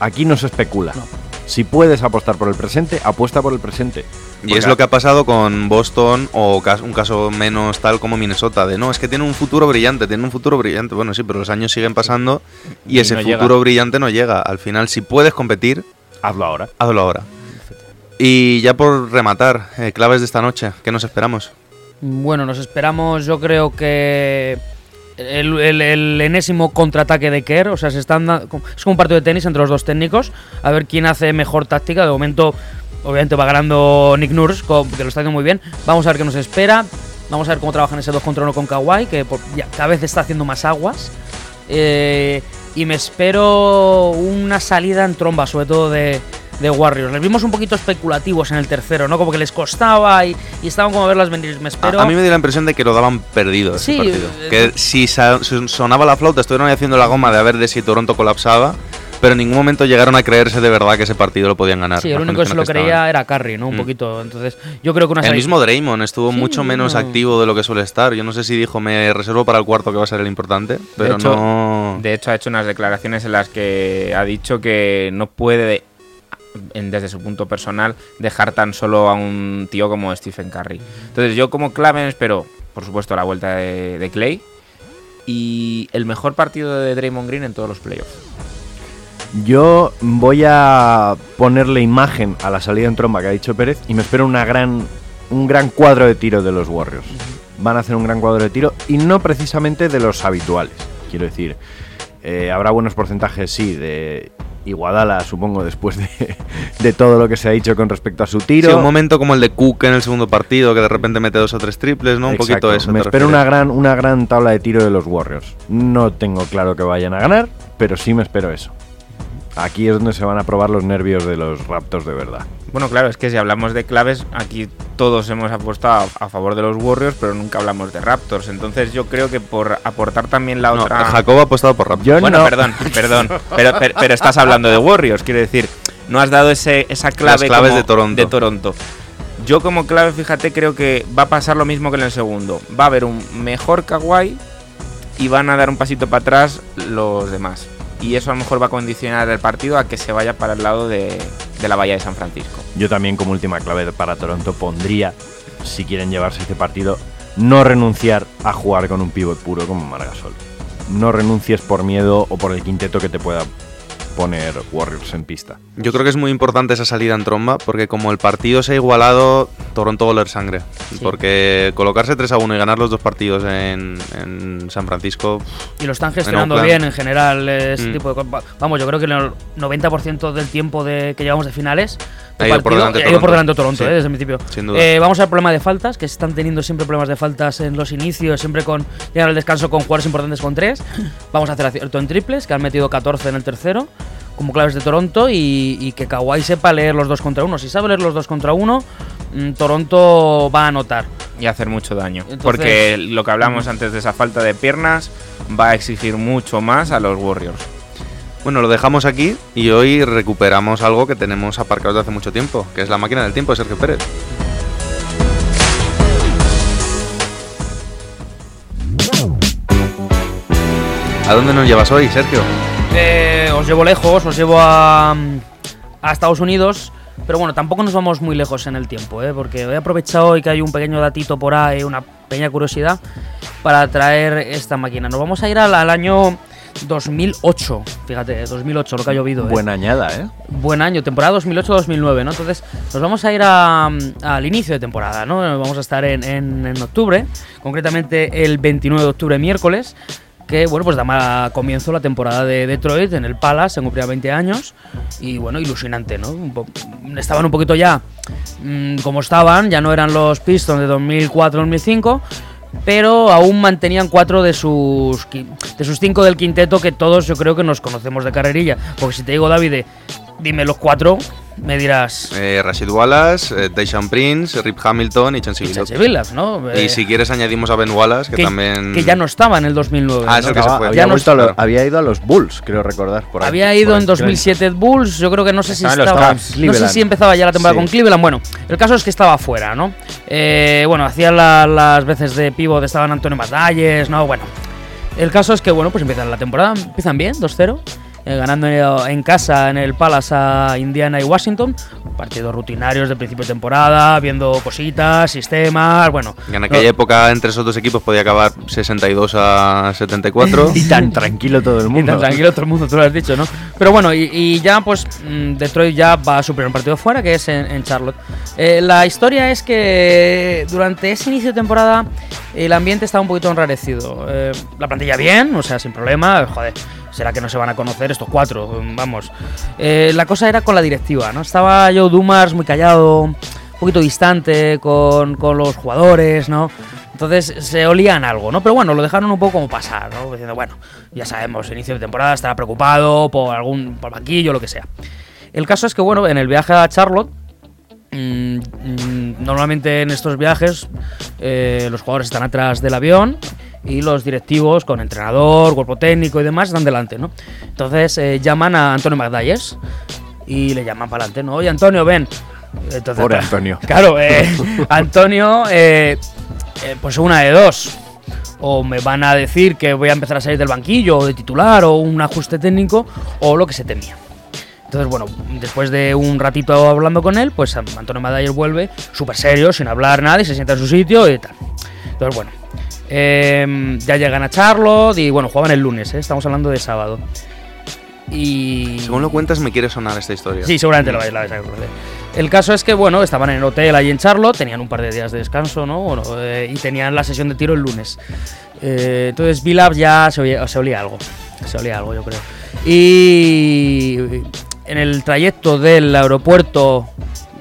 aquí no se especula. No. Si puedes apostar por el presente, apuesta por el presente. Y es lo que ha pasado con Boston o un caso menos tal como Minnesota, de no, es que tiene un futuro brillante, tiene un futuro brillante. Bueno, sí, pero los años siguen pasando y, Y ese no futuro llega. brillante no llega. Al final, si puedes competir, Hazlo ahora. hazlo ahora. Y ya por rematar, eh, claves de esta noche, ¿qué nos esperamos? Bueno, nos esperamos, yo creo que el, el- el enésimo contraataque de Kerr, o sea, se están es como un partido de tenis entre los dos técnicos, a ver quién hace mejor táctica. De momento, obviamente va ganando Nick Nurse, que lo está haciendo muy bien. Vamos a ver qué nos espera. Vamos a ver cómo trabajan ese 2 contra 1 con Kawhi, que por- ya cada vez está haciendo más aguas. Eh, y me espero una salida en tromba, sobre todo de, de Warriors. Les vimos un poquito especulativos en el tercero, ¿no? Como que les costaba y, y estaban como a verlas venir. Me espero. a, a mí me dio la impresión de que lo daban perdido ese Sí, partido. eh, Que si sonaba la flauta, estuvieron ahí haciendo la goma de a ver de si Toronto colapsaba, pero en ningún momento llegaron a creerse de verdad que ese partido lo podían ganar. Sí, el único que se lo creía estaban. era Curry, ¿no? Un Mm. poquito. Entonces, yo creo que una El mismo Draymond estuvo Sí, mucho menos no. activo de lo que suele estar. Yo no sé si dijo, me reservo para el cuarto que va a ser el importante, pero de hecho, no... De hecho, ha hecho unas declaraciones en las que ha dicho que no puede, en- desde su punto personal, dejar tan solo a un tío como Stephen Curry. Entonces, yo como clave espero, por supuesto, la vuelta de, de Clay y el mejor partido de Draymond Green en todos los playoffs. Yo voy a ponerle imagen a la salida en tromba que ha dicho Pérez y me espero una gran, un gran cuadro de tiro de los Warriors. Van a hacer un gran cuadro de tiro y no precisamente de los habituales. Quiero decir, eh, habrá buenos porcentajes, sí, de Iguadala, supongo, después de, de todo lo que se ha dicho con respecto a su tiro. Sí, un momento como el de Cook en el segundo partido, que de repente mete dos o tres triples, ¿no? Un Exacto, poquito eso. Me ¿te espero refieres? una gran, una gran tabla de tiro de los Warriors. No tengo claro que vayan a ganar, pero sí me espero eso. Aquí es donde se van a probar los nervios de los Raptors de verdad. Bueno, claro, es que si hablamos de claves, aquí todos hemos apostado a, favor de los Warriors, pero nunca hablamos de Raptors. Entonces yo creo que por aportar también la No, otra... Jacob ha apostado por Raptors. Yo bueno, no. perdón, perdón. Pero, pero, pero estás hablando de Warriors, quiero decir. No has dado ese, esa clave claves como de Toronto. de Toronto. Yo como clave, fíjate, creo que va a pasar lo mismo que en el segundo. Va a haber un mejor Kawhi y van a dar un pasito para atrás los demás. Y eso a lo mejor va a condicionar el partido a que se vaya para el lado de, de la bahía de San Francisco. Yo también como última clave para Toronto pondría, si quieren llevarse este partido, no renunciar a jugar con un pivot puro como Margasol. No renuncies por miedo o por el quinteto que te pueda poner Warriors en pista. Yo creo que es muy importante esa salida en tromba, porque como el partido se ha igualado, Toronto va a oler sangre. Porque colocarse 3 a 1 y ganar los dos partidos en, en San Francisco. Y lo están gestionando Oakland. bien en general, eh, ese Mm. tipo de. Vamos, yo creo que el 90% del tiempo de, que llevamos de finales Ha ido por partido, delante ha ido por Toronto. delante Toronto, Sí. eh, desde el principio. Sin duda. Eh, vamos al problema de faltas, que se están teniendo siempre problemas de faltas en los inicios, siempre con llegar al descanso con jugadores importantes con tres. Vamos a hacer acierto en triples, que han metido 14 en el tercero, como claves de Toronto, y, y que Kawhi sepa leer los dos contra uno. Si sabe leer los dos contra uno, mm, Toronto va a anotar. y hacer mucho daño. Entonces- porque lo que hablamos antes de esa falta de piernas va a exigir mucho más a los Warriors. Bueno, lo dejamos aquí y hoy recuperamos algo que tenemos aparcado desde hace mucho tiempo, que es la máquina del tiempo de Sergio Pérez. ¿A dónde nos llevas hoy, Sergio? Eh, os llevo lejos, os llevo a, a Estados Unidos. Pero bueno, tampoco nos vamos muy lejos en el tiempo, ¿eh? porque he aprovechado hoy que hay un pequeño datito por ahí, una pequeña curiosidad, para traer esta máquina. Nos vamos a ir al, al año 2008, fíjate, 2008, lo que ha llovido. ¿eh? Buena añada, ¿eh? Buen año, temporada 2008-2009, ¿no? Entonces nos vamos a ir a, al inicio de temporada, ¿no? Vamos a estar en, en- en octubre, concretamente el 29 de octubre, miércoles, que, bueno, pues da comienzo la temporada de Detroit en el Palace, se cumplía 20 años, y bueno, ilusionante, ¿no? Estaban un poquito ya mm, como estaban, ya no eran los Pistons de 2004-2005, pero aún mantenían cuatro de sus de sus cinco del quinteto que todos yo creo que nos conocemos de carrerilla. Porque si te digo, David, dime los cuatro, me dirás Eh, Rashid Wallace, eh, Prince, Rip Hamilton y Chancey Billups, ¿no? Y Eh, si quieres añadimos a Ben Wallace, que, que, también... que ya no estaba en el 2009. Ah, es ¿no? el que se fue. había, Ya no vuelto a lo- claro. había ido a los Bulls, creo recordar. Por ahí- Había ido por en ahí. 2007 Bulls, yo creo que no sé si Estaba no sé si empezaba ya la temporada Sí. con Cleveland. Bueno, el caso es que estaba fuera, ¿no? Eh, bueno, hacía la- las veces de pivot estaban Antonio Matalles, ¿no? Bueno, el caso es que bueno, pues empiezan la temporada, empiezan bien, 2-0. Eh, ganando en, casa en el Palace a Indiana y Washington, partidos rutinarios de principio de temporada, viendo cositas, sistemas, bueno. En aquella no- época entre esos dos equipos podía acabar 62 a 74. Y tan tranquilo todo el Y mundo. tan tranquilo todo el mundo, tú lo has dicho, ¿no? Pero bueno, y, y ya pues mm, Detroit ya va a su primer partido fuera, que es en, en Charlotte. Eh, la historia es que durante ese inicio de temporada el ambiente estaba un poquito enrarecido. Eh, la plantilla bien, o sea, sin problema, joder. Será que no se van a conocer estos cuatro, mm, vamos. Eh, la cosa era con la directiva, ¿no? Estaba Joe Dumas muy callado, un poquito distante con, con los jugadores, ¿no? Entonces se olían algo, ¿no? Pero bueno, lo dejaron un poco como pasar, ¿no? Diciendo, bueno, ya sabemos, inicio de temporada estará preocupado por algún por banquillo, lo que sea. El caso es que, bueno, en el viaje a Charlotte, mm, mm, normalmente en estos viajes eh, los jugadores están atrás del avión y los directivos con entrenador, cuerpo técnico y demás están delante, ¿no? Entonces eh, llaman a Antonio McDyess y le llaman para adelante, ¿no? Oye, Antonio, ven. Entonces, Pobre Antonio. Claro, eh, Antonio, eh, eh, pues una de dos. O me van a decir que voy a empezar a salir del banquillo, o de titular, o un ajuste técnico, o lo que se temía. Entonces, bueno, después de un ratito hablando con él, pues Antonio Madayer vuelve súper serio, sin hablar nada, y se sienta en su sitio y tal. Entonces, bueno, eh, ya llegan a Charlotte y bueno, jugaban el lunes, ¿eh? estamos hablando de sábado. Y. Según lo cuentas, me quiere sonar esta historia. Sí, seguramente lo vais la vais a conocer. El caso es que, bueno, estaban en el hotel ahí en Charlotte, tenían un par de días de descanso, ¿no? Bueno, eh, y tenían la sesión de tiro el lunes. Eh, entonces, Billups ya se, oía- se olía algo. Se olía algo, yo creo. Y en el trayecto del aeropuerto,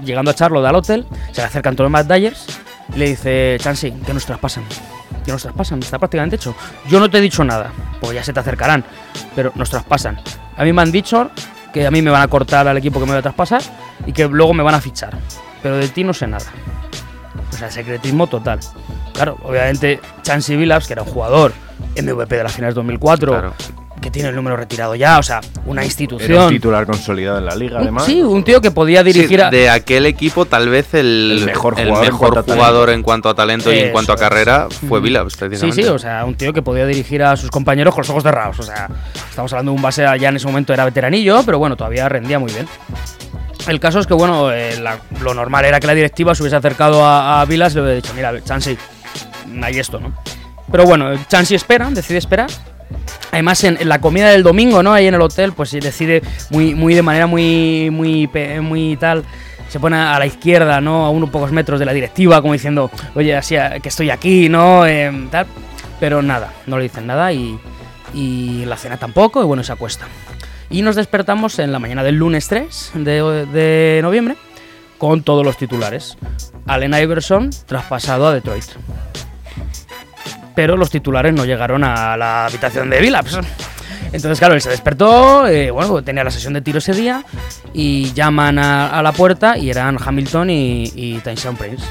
llegando a Charlotte al hotel, se le acerca Antonio McDyers y le dice: Chansey, que nos traspasan. Que nos traspasan, está prácticamente hecho. Yo no te he dicho nada, pues ya se te acercarán, pero nos traspasan. A mí me han dicho que a mí me van a cortar al equipo que me va a traspasar y que luego me van a fichar. Pero de ti no sé nada. O sea, secretismo total. Claro, obviamente Chansey Billups, que era un jugador MVP de las finales 2004, Claro. Que tiene el número retirado ya, o sea, una Era un institución. titular consolidado en la liga, además. Sí, un tío que podía dirigir Sí, a... de aquel equipo, tal vez el, El mejor el jugador en mejor cuanto a jugador en cuanto a talento y en cuanto a carrera fue Mm. Billups, Sí, precisamente. sí, o sea, un tío que podía dirigir a sus compañeros con los ojos cerrados. O sea, estamos hablando de un base ya en ese momento era veteranillo, pero bueno, todavía rendía muy bien. El caso es que, bueno, eh, la- lo normal era que la directiva se hubiese acercado a, a Vilas y le hubiera dicho, mira, Chansey, hay esto, ¿no? Pero bueno, Chansey espera, decide esperar. Además, en, en la comida del domingo, ¿no? Ahí en el hotel, pues sí, decide muy, muy de manera muy, muy, muy tal. Se pone a la izquierda, ¿no? A unos pocos metros de la directiva, como diciendo, oye, así que estoy aquí, ¿no? Em. Pero nada, no le dicen nada y, y la cena tampoco, y bueno, se acuesta. Y nos despertamos en la mañana del lunes 3 de, de noviembre con todos los titulares. Allen Iverson traspasado a Detroit. Pero los titulares no llegaron a la habitación de Billups. Entonces, claro, él se despertó, eh, bueno, tenía la sesión de tiro ese día y llaman a, a la puerta y eran Hamilton y, y Tyson Prince.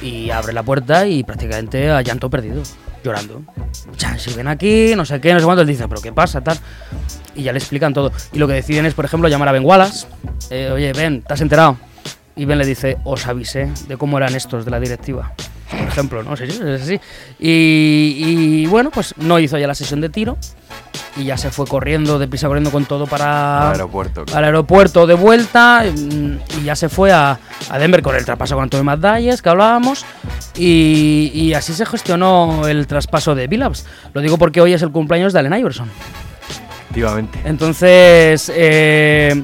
Y abre la puerta y prácticamente a llanto perdido, llorando. Ya, si ven aquí, no sé qué, no sé cuánto, él dice, pero ¿qué pasa? Tal. Y ya le explican todo. Y lo que deciden es, por ejemplo, llamar a Ben Wallace. Eh, Oye, Ben, ¿te has enterado? Y Ben le dice, os avisé de cómo eran estos de la directiva. Por ejemplo, ¿no? Sí, sí, es así. Y, y, bueno, pues no hizo ya la sesión de tiro. Y ya se fue corriendo, deprisa corriendo con todo para Al aeropuerto. al aeropuerto de vuelta mm, y ya se fue a, a Denver con el traspaso con Antonio McDyess que hablábamos y, y así se gestionó el traspaso de Billups. Lo digo porque hoy es el cumpleaños de Allen Iverson. Efectivamente. Entonces, eh,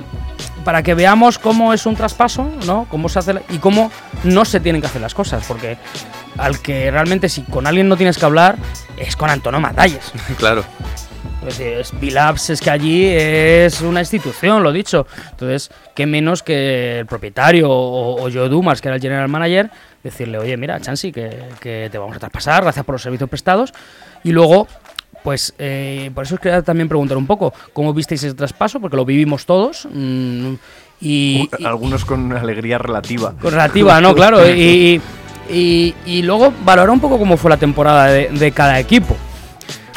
para que veamos cómo es un traspaso, ¿no? Cómo se hace la- y cómo no se tienen que hacer las cosas, porque al que realmente si con alguien no tienes que hablar es con Antonio Madalles. claro. Es decir, es Billups es que allí es una institución, lo dicho. Entonces, qué menos que el propietario o, o Joe Dumas, que era el general manager, decirle, oye, mira, Chansey, que, que te vamos a traspasar, gracias por los servicios prestados. Y luego, pues, eh, por eso os quería también preguntar un poco, ¿cómo visteis ese traspaso? Porque lo vivimos todos. mm, y, y- Algunos con alegría relativa. con relativa, ¿no? Claro. Y, y, y luego valorar un poco cómo fue la temporada de, de cada equipo.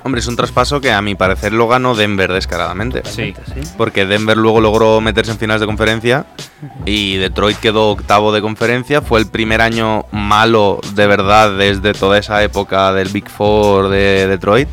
Hombre, es un traspaso que a mi parecer lo ganó Denver descaradamente. Sí. Porque Denver luego logró meterse en finales de conferencia y Detroit quedó octavo de conferencia. Fue el primer año malo de verdad desde toda esa época del Big Four de Detroit.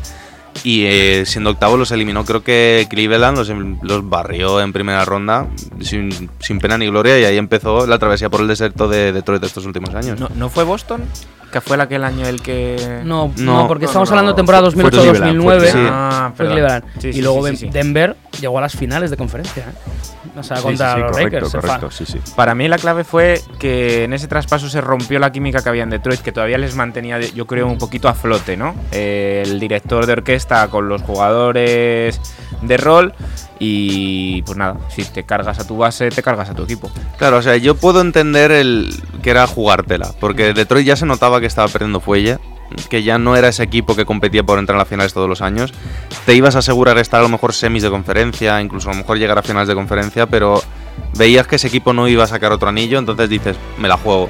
Y eh, siendo octavo los eliminó, creo que Cleveland los, em- los barrió en primera ronda sin, sin pena ni gloria y ahí empezó la travesía por el desierto de Detroit estos últimos años. ¿No, ¿No fue Boston? ¿Que fue aquel año el que.? No, No, no, porque no, estamos no, hablando de temporada fue- fue 2008-2009. Cleveland, fue- Ah. Cleveland. Sí, y sí, luego sí, sí, sí. Denver llegó a las finales de conferencia. ¿eh? O sea, Sí, contra sí, sí, los correcto, Lakers. sí, sí. Para mí la clave fue que en ese traspaso se rompió la química que había en Detroit, que todavía les mantenía, de- yo creo, un poquito a flote, ¿no? El director de orquesta con los jugadores de rol y pues nada, si te cargas a tu base, te cargas a tu equipo. Claro, o sea, yo puedo entender el que era jugártela, porque Detroit ya se notaba que estaba perdiendo fuelle, que ya no era ese equipo que competía por entrar a las finales todos los años. Te ibas a asegurar estar a lo mejor semis de conferencia, incluso a lo mejor llegar a finales de conferencia, pero veías que ese equipo no iba a sacar otro anillo, entonces dices, me la juego.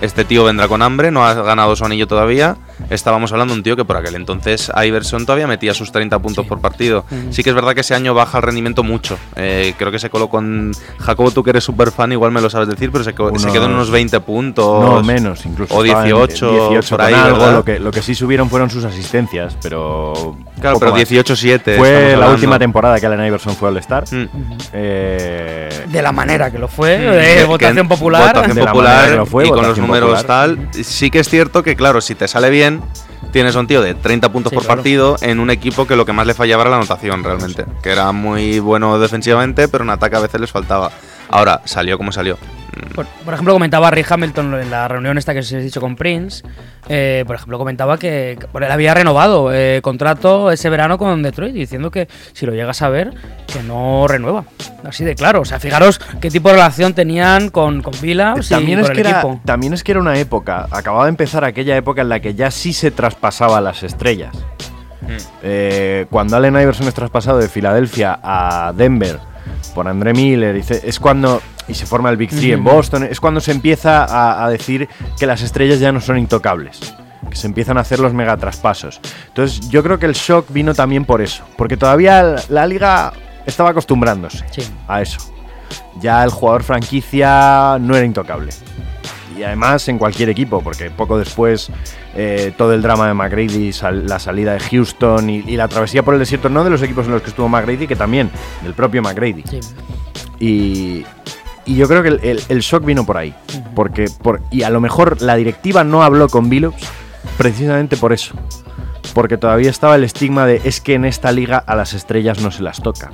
Este tío vendrá con hambre, no ha ganado su anillo todavía estábamos hablando de un tío que por aquel entonces Iverson todavía metía sus 30 puntos Sí. por partido. Sí que es verdad que ese año baja el rendimiento mucho. Eh, creo que se coló con Jacobo, tú que eres súper fan, igual me lo sabes decir, pero se, co- se Unos- quedó en unos 20 puntos. No, menos, incluso. O estaba en 18, 18 por ahí, algo. Lo que, lo que sí subieron fueron sus asistencias, pero. Claro, pero más. 18-7. Fue la última temporada que Allen Iverson fue All-Star. Mm. Eh, De la manera que lo fue, de que- votación popular. votación De popular manera que lo fue, y con los números popular. tal. Sí que es cierto que, claro, si te sale bien, tienes a un tío de 30 puntos Sí, por claro. partido en un equipo que lo que más le fallaba era la anotación realmente. Que era muy bueno defensivamente, pero en ataque a veces les faltaba. Ahora, salió como salió. Por, por ejemplo, comentaba Rick Hamilton en la reunión esta que se ha dicho con Prince. eh, por ejemplo, comentaba que, él había renovado eh, contrato ese verano con Detroit, diciendo que si lo llegas a ver, que no renueva. Así de claro. O sea, fijaros qué tipo de relación tenían con, con Billups y también, con es el que era, equipo. también es que era una época, acababa de empezar aquella época en la que ya sí se traspasaba las estrellas. Eh, cuando Allen Iverson es traspasado de Filadelfia a Denver por André Miller, dice, es cuando. Y se forma el Big Three en. Boston, es cuando se empieza a, a decir que las estrellas ya no son intocables. Que se empiezan a hacer los mega traspasos. Entonces, yo creo que el shock vino también por eso. Porque todavía la, la liga estaba acostumbrándose Sí. a eso. Ya el jugador franquicia no era intocable. Y además en cualquier equipo, porque poco después eh, todo el drama de McGrady, sal- la salida de Houston y, y la travesía por el desierto, no de los equipos en los que estuvo McGrady, que también del propio McGrady. Sí. Y, y yo creo que el, el- el shock vino por ahí. Porque por, y a lo mejor la directiva no habló con Billups precisamente por eso. Porque todavía estaba el estigma de es que en esta liga a las estrellas no se las toca.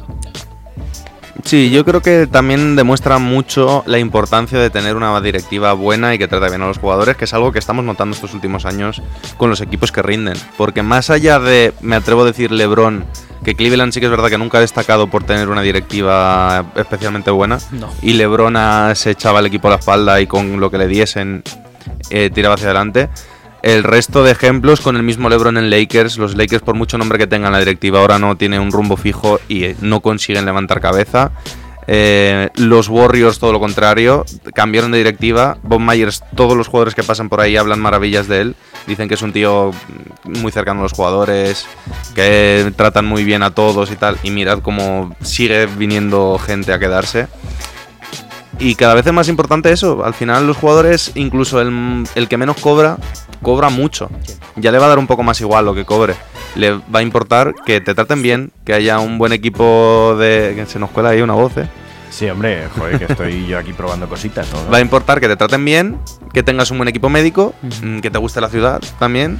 Sí, yo creo que también demuestra mucho la importancia de tener una directiva buena y que trate bien a los jugadores, que es algo que estamos notando estos últimos años con los equipos que rinden. Porque más allá de, me atrevo a decir, LeBron, que Cleveland sí que es verdad que nunca ha destacado por tener una directiva especialmente buena, No. y LeBron se echaba el equipo a la espalda y con lo que le diesen eh, tiraba hacia adelante. El resto de ejemplos con el mismo LeBron en Lakers, los Lakers por mucho nombre que tengan la directiva ahora no tiene un rumbo fijo y eh, no consiguen levantar cabeza. Eh, los Warriors todo lo contrario, cambiaron de directiva. Bob Myers, todos los jugadores que pasan por ahí hablan maravillas de él. Dicen que es un tío muy cercano a los jugadores, que tratan muy bien a todos y tal. Y mirad cómo sigue viniendo gente a quedarse. Y cada vez es más importante eso. Al final los jugadores, incluso el, el que menos cobra, cobra mucho. Ya le va a dar un poco más igual lo que cobre. Le va a importar que te traten bien, que haya un buen equipo de... que se nos cuela ahí una voz, ¿eh? Sí, hombre, joder, que estoy yo aquí probando cositas, ¿no? Va a importar que te traten bien, que tengas un buen equipo médico, que te guste la ciudad también.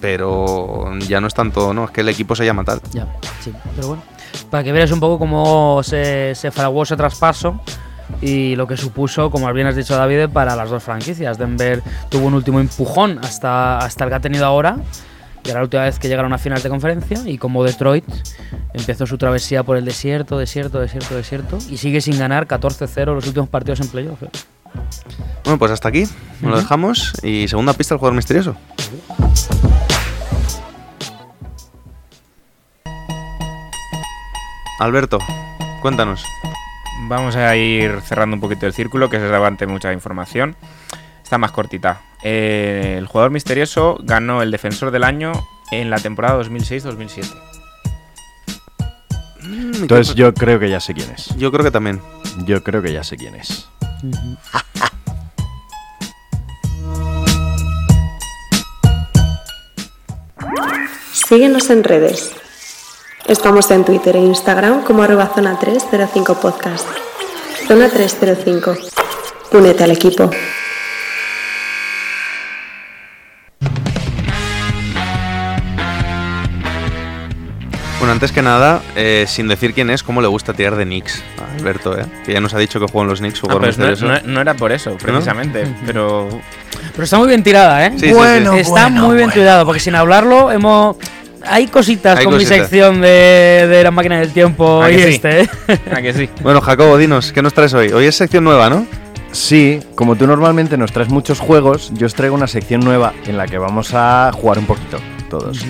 Pero ya no es tanto, no, es que el equipo se llama tal. Ya, sí, pero bueno. Para que veas un poco cómo se, se fraguó ese traspaso y lo que supuso, como bien has dicho David, para las dos franquicias. Denver tuvo un último empujón hasta, hasta el que ha tenido ahora, y era la última vez que llegaron a finales de conferencia, y como Detroit empezó su travesía por el desierto, desierto, desierto, desierto, y sigue sin ganar 14-0 los últimos partidos en playoff. ¿eh? Bueno, pues hasta aquí, nos lo dejamos. Y segunda pista, el jugador misterioso. Alberto, cuéntanos. Vamos a ir cerrando un poquito el círculo, que se levante mucha información. Está más cortita. Eh, el jugador misterioso ganó el defensor del año en la temporada 2006-2007. Entonces yo creo que ya sé quién es. Yo creo que también. Yo creo que ya sé quién es. Síguenos en redes. Estamos en Twitter e Instagram como arroba zona 305 podcast. Zona 305. Únete al equipo. Bueno, antes que nada, eh, sin decir quién es, cómo le gusta tirar de Knicks a Alberto, ¿eh? Que ya nos ha dicho que juega en los Knicks, Ah, jugador pues no, no- no era por eso, precisamente. Pero Pero está muy bien tirada, ¿eh? Sí, sí, sí. Bueno, está muy bien tirado, porque sin hablarlo hemos... Hay cositas Hay con mi sección de, de la máquina del tiempo ¿A y que sí? este, ¿eh? ¿a que sí? Bueno, Jacobo, dinos, ¿qué nos traes hoy? Hoy es sección nueva, ¿no? Sí, como tú normalmente nos traes muchos juegos, yo os traigo una sección nueva en la que vamos a jugar un poquito todos.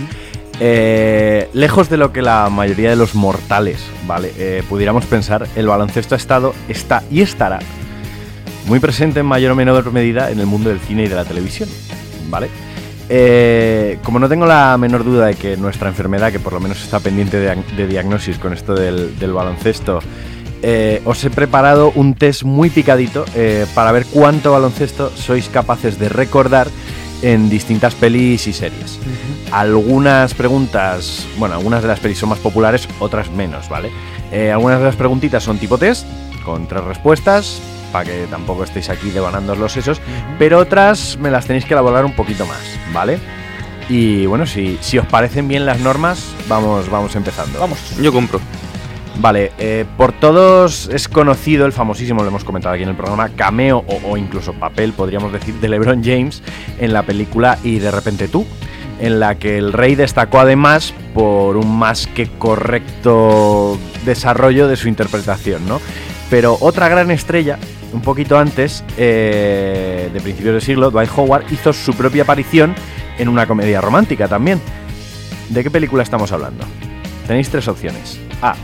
Eh, lejos de lo que la mayoría de los mortales, ¿vale? Eh, pudiéramos pensar, el baloncesto ha estado, está y estará muy presente en mayor o menor medida en el mundo del cine y de la televisión, ¿vale? Eh, como no tengo la menor duda de que nuestra enfermedad, que por lo menos está pendiente de, de diagnosis con esto del, del baloncesto, eh, os he preparado un test muy picadito eh, para ver cuánto baloncesto sois capaces de recordar en distintas pelis y series. Algunas preguntas, bueno, algunas de las pelis son más populares, otras menos, ¿vale? Algunas de las preguntitas son tipo test, con tres respuestas, para que tampoco estéis aquí devanando los sesos, pero otras me las tenéis que elaborar un poquito más, ¿vale? Y bueno, si, si os parecen bien las normas, vamos, vamos empezando. Vamos. Yo compro. Vale, eh, por todos es conocido el famosísimo, lo hemos comentado aquí en el programa, cameo o, o incluso papel, podríamos decir, de LeBron James en la película Y de repente tú, en la que el rey destacó además por un más que correcto desarrollo de su interpretación, ¿no? Pero otra gran estrella, un poquito antes, eh, de principios de siglo, Dwight Howard hizo su propia aparición en una comedia romántica también. ¿De qué película estamos hablando? Tenéis tres opciones. A.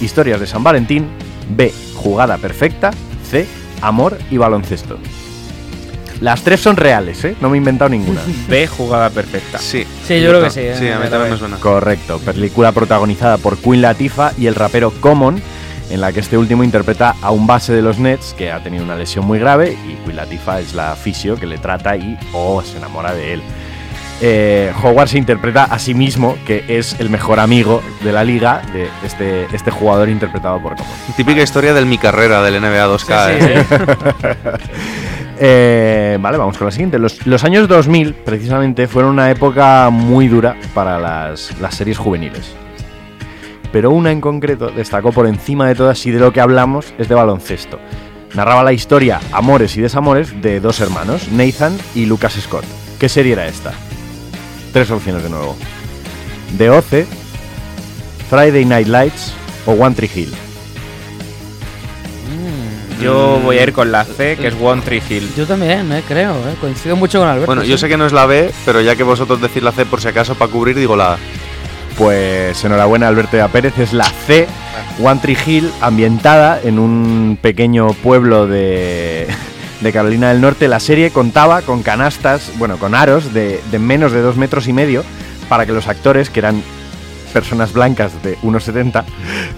Historias de San Valentín. B. Jugada perfecta. C. Amor y baloncesto. Las tres son reales, ¿eh? No me he inventado ninguna. B, jugada perfecta. Sí. Sí, yo creo que sí. eh, Sí, a mí la también me suena. Correcto. Película protagonizada por Queen Latifah y el rapero Common, en la que este último interpreta a un base de los Nets que ha tenido una lesión muy grave y Queen Latifah es la fisio que le trata y oh, se enamora de él. Eh, Howard se interpreta a sí mismo que es el mejor amigo de la liga de este, este jugador interpretado por Common. Típica historia del mi carrera del NBA 2K. Sí, ¿eh? sí. Eh, vale, vamos con la siguiente. Los, los años 2000, precisamente, fueron una época muy dura para las, las series juveniles. Pero una en concreto destacó por encima de todas y de lo que hablamos es de baloncesto. Narraba la historia, amores y desamores, de dos hermanos, Nathan y Lucas Scott. ¿Qué serie era esta? Tres opciones de nuevo. The Oce, Friday Night Lights o One Tree Hill. Yo voy a ir con la C, que es One Tree Hill. Yo también, eh, creo. Eh. Coincido mucho con Alberto. Bueno, yo sí. sé que no es la B, pero ya que vosotros decís la C por si acaso para cubrir, digo la A. Pues enhorabuena Alberto de Pérez, es la C, One Tree Hill, ambientada en un pequeño pueblo de, de Carolina del Norte. La serie contaba con canastas, bueno, con aros de, de menos de dos metros y medio para que los actores, que eran personas blancas de 1,70,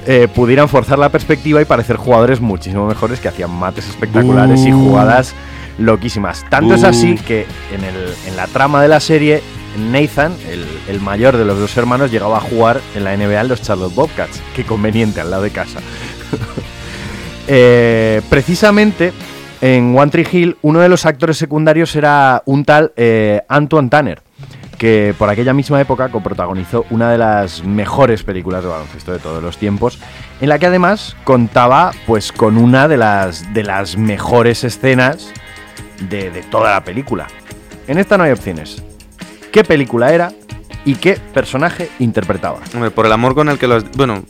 eh, pudieran forzar la perspectiva y parecer jugadores muchísimo mejores que hacían mates espectaculares y jugadas loquísimas. Tanto es así que en, el- en la trama de la serie, Nathan, el, mayor de los dos hermanos, llegaba a jugar en la NBA en los Charlotte Bobcats. Qué conveniente, al lado de casa. Eh, precisamente en One Tree Hill, uno de los actores secundarios era un tal eh, Antoine Tanner, que por aquella misma época coprotagonizó una de las mejores películas de baloncesto de todos los tiempos, en la que además contaba pues con una de las, de las mejores escenas de, de toda la película. En esta no hay opciones. ¿Qué película era y qué personaje interpretaba? Hombre, por el amor con el que lo has... Bueno,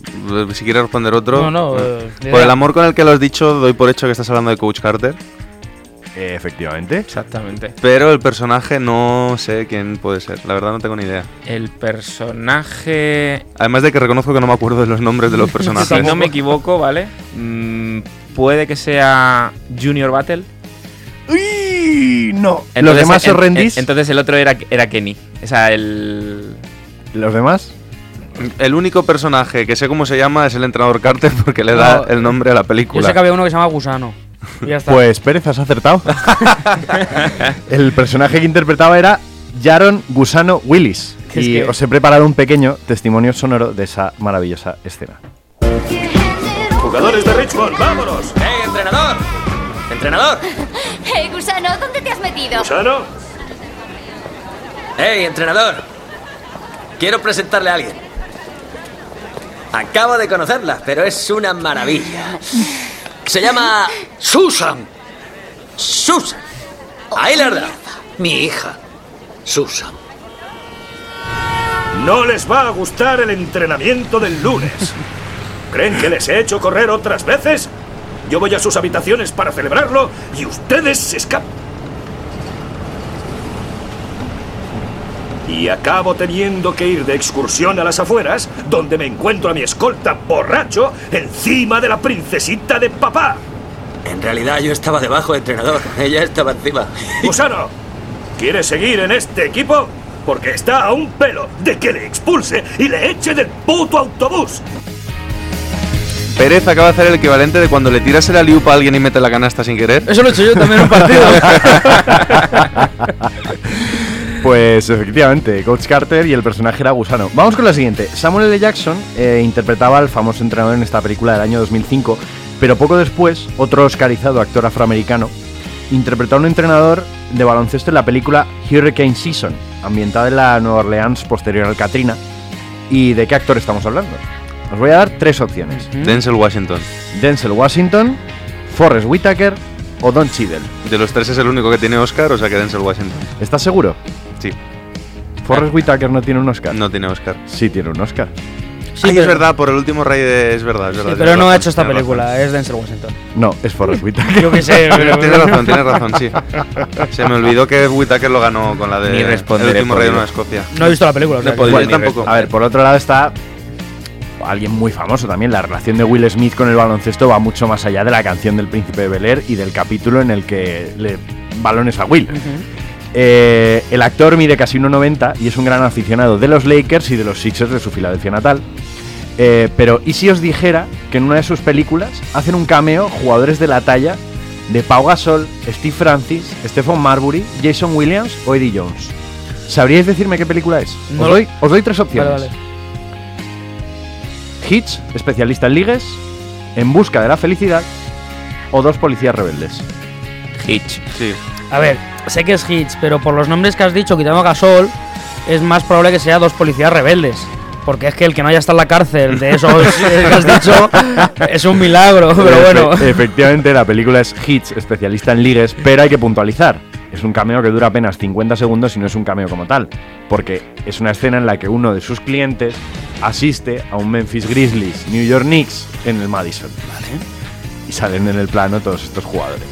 si quieres responder otro... No, no, eh, por el amor con el que lo has dicho, doy por hecho que estás hablando de Coach Carter. Eh, efectivamente. Exactamente. Pero el personaje no sé quién puede ser. La verdad no tengo ni idea. El personaje. Además de que reconozco que no me acuerdo de los nombres de los personajes. Si no me equivoco, ¿vale? Mm, puede que sea Junior Battle. ¡Uy! No. ¿Los demás en- os rendís? en- Entonces el otro era, era Kenny. O sea, el. ¿Los demás? El único personaje que sé cómo se llama es el entrenador Carter porque le da No, el nombre a la Yo película. sé que había uno que se llama Gusano. Y ya está. Pues Pérez, has acertado. el personaje que interpretaba era Jaron Gusano Willis. Que es Y que- os he preparado un pequeño testimonio sonoro de esa maravillosa escena. Jugadores de Richmond, vámonos. ¡Hey, entrenador! ¡Entrenador! Gusano, ¿dónde te has metido? ¿Sano? ¡Hey, entrenador! Quiero presentarle a alguien. Acabo de conocerla, pero es una maravilla. Se llama Susan. Susan. Ahí la verdad. Mi hija. Susan. No les va a gustar el entrenamiento del lunes. ¿Creen que les he hecho correr otras veces? Yo voy a sus habitaciones para celebrarlo y ustedes se escapan. Y acabo teniendo que ir de excursión a las afueras, donde me encuentro a mi escolta borracho encima de la princesita de papá. En realidad yo estaba debajo, entrenador. Ella estaba encima. Gusano, ¿Quiere seguir en este equipo? Porque está a un pelo de que le expulse y le eche del puto autobús. Pérez acaba de hacer el equivalente de cuando le tiras el aliupa a alguien y mete la canasta sin querer. Eso lo he hecho yo también en un partido. Pues efectivamente, Coach Carter y el personaje era Gusano. Vamos con la siguiente. Samuel L. Jackson eh, interpretaba al famoso entrenador en esta película del año 2005, pero poco después, otro oscarizado actor afroamericano interpretó a un entrenador de baloncesto en la película Hurricane Season, ambientada en la Nueva Orleans posterior al Katrina. ¿Y de qué actor estamos hablando? Os voy a dar tres opciones. Denzel Washington. Denzel Washington, Forrest Whitaker o Don Cheadle. De los tres es el único que tiene Oscar, o sea que Denzel Washington. ¿Estás seguro? Sí. Forrest Whitaker no tiene un Oscar. No tiene Oscar. Sí tiene un Oscar. Sí, Ay, pero- es verdad, por el último rey de... Es verdad, es verdad. Sí, pero no ha hecho esta película, es Denzel Washington. No, es Forrest Whitaker. Yo qué sé, pero- Tienes razón, tienes razón, sí. Se me olvidó que Whitaker lo ganó con la de El último rey de. Nueva Escocia. No he visto la película. o sea No que- Bueno, tampoco. A ver, por otro lado está alguien muy famoso también. La relación de Will Smith con el baloncesto va mucho más allá de la canción del Príncipe de Bel Air y del capítulo en el que le balones a Will. Eh, el actor mide casi 1,90 y es un gran aficionado de los Lakers y de los Sixers de su Filadelfia natal. Eh, pero, ¿y si os dijera que en una de sus películas hacen un cameo jugadores de la talla de Pau Gasol, Steve Francis, Stephen Marbury, Jason Williams o Eddie Jones? ¿Sabríais decirme qué película es? No os, doy, os doy tres opciones. Vale, vale. Hitch, especialista en ligues, En busca de la felicidad o Dos policías rebeldes. Hitch. Sí. A ver, sé que es Hitch, pero por los nombres que has dicho, quitando a Gasol, es más probable que sea dos policías rebeldes. Porque es que el que no haya estado en la cárcel de esos eh, que has dicho es un milagro, pero Efe- bueno. Efectivamente, la película es Hitch, especialista en ligues, pero hay que puntualizar. Es un cameo que dura apenas 50 segundos y no es un cameo como tal. Porque es una escena en la que uno de sus clientes asiste a un Memphis Grizzlies New York Knicks en el Madison. Y salen en el plano todos estos jugadores.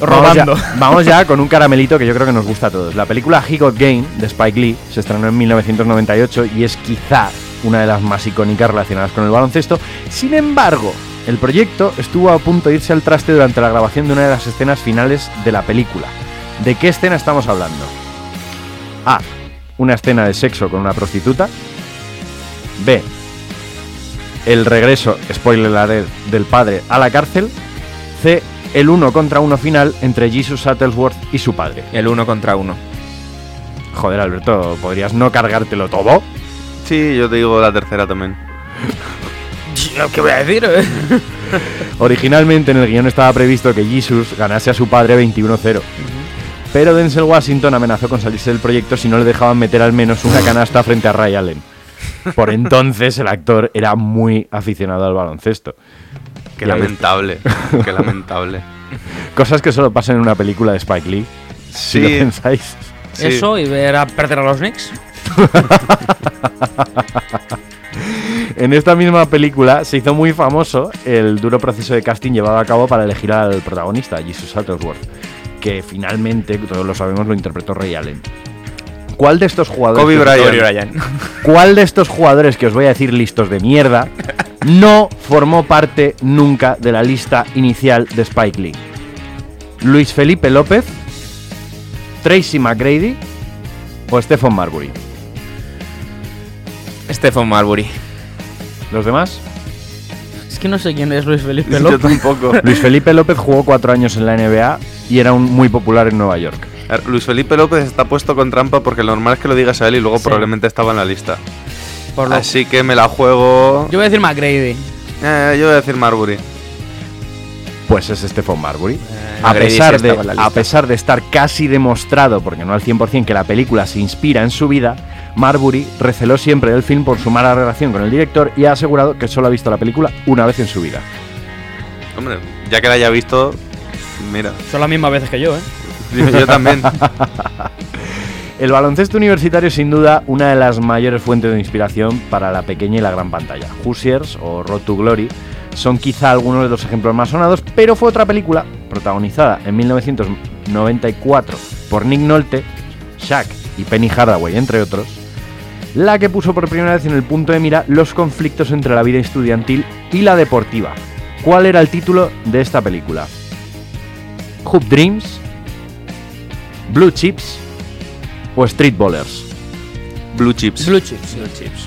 Vamos ya, Robando. vamos ya con un caramelito que yo creo que nos gusta a todos. La película He Got Game de Spike Lee se estrenó en 1998 y es quizá una de las más icónicas relacionadas con el baloncesto. Sin embargo, el proyecto estuvo a punto de irse al traste durante la grabación de una de las escenas finales de la película. ¿De qué escena estamos hablando? A. Una escena de sexo con una prostituta. B. El regreso, spoiler alert, del padre a la cárcel. C. El uno contra uno final entre Jesus Shuttlesworth y su padre. El uno contra uno. Joder, Alberto, ¿podrías no cargártelo todo? Sí, yo te digo la tercera también. ¿Qué voy a decir? Originalmente en el guion estaba previsto que Jesus ganase a su padre 21-0. Pero Denzel Washington amenazó con salirse del proyecto si no le dejaban meter al menos una canasta frente a Ray Allen. Por entonces el actor era muy aficionado al baloncesto. Qué Y ahí- lamentable. Qué lamentable. Cosas que solo pasan en una película de Spike Lee. Si lo pensáis. Sí. Eso y ver a perder a los Knicks. En esta misma película se hizo muy famoso el duro proceso de casting llevado a cabo para elegir al protagonista, Jesus Shuttlesworth, que finalmente, todos lo sabemos, lo interpretó Ray Allen. ¿Cuál de estos jugadores? Kobe que- Bryant. Kobe Bryant. ¿Cuál de estos jugadores que os voy a decir listos de mierda no formó parte nunca de la lista inicial de Spike Lee? Luis Felipe López, Tracy McGrady o Stephen Marbury. Stephen Marbury. ¿Los demás? Es que no sé quién es Luis Felipe Yo López. tampoco. Luis Felipe López jugó cuatro años en la NBA y era un muy popular en Nueva York. A Luis Felipe López está puesto con trampa porque lo normal es que lo digas a él y luego Sí. probablemente estaba en la lista. Por lo- Así que me la juego. Yo voy a decir McGrady. Eh, yo voy a decir Marbury. Pues es Stephen Marbury. a, McGrady sí pesar de, a pesar de estar casi demostrado, porque no al 100%, que la película se inspira en su vida, Marbury receló siempre del film por su mala relación con el director y ha asegurado que solo ha visto la película una vez en su vida. Hombre, ya que la haya visto, mira. Son las mismas veces que yo, ¿eh? Yo, yo también. El baloncesto universitario es sin duda una de las mayores fuentes de inspiración para la pequeña y la gran pantalla. Hoosiers o Road to Glory son quizá algunos de los ejemplos más sonados, pero fue otra película protagonizada en 1994 por Nick Nolte, Shaq y Penny Hardaway, entre otros, la que puso por primera vez en el punto de mira los conflictos entre la vida estudiantil y la deportiva. ¿Cuál era el título de esta película? Hoop Dreams, Blue Chips o Street Ballers. Blue Chips. Blue Chips. Blue chips.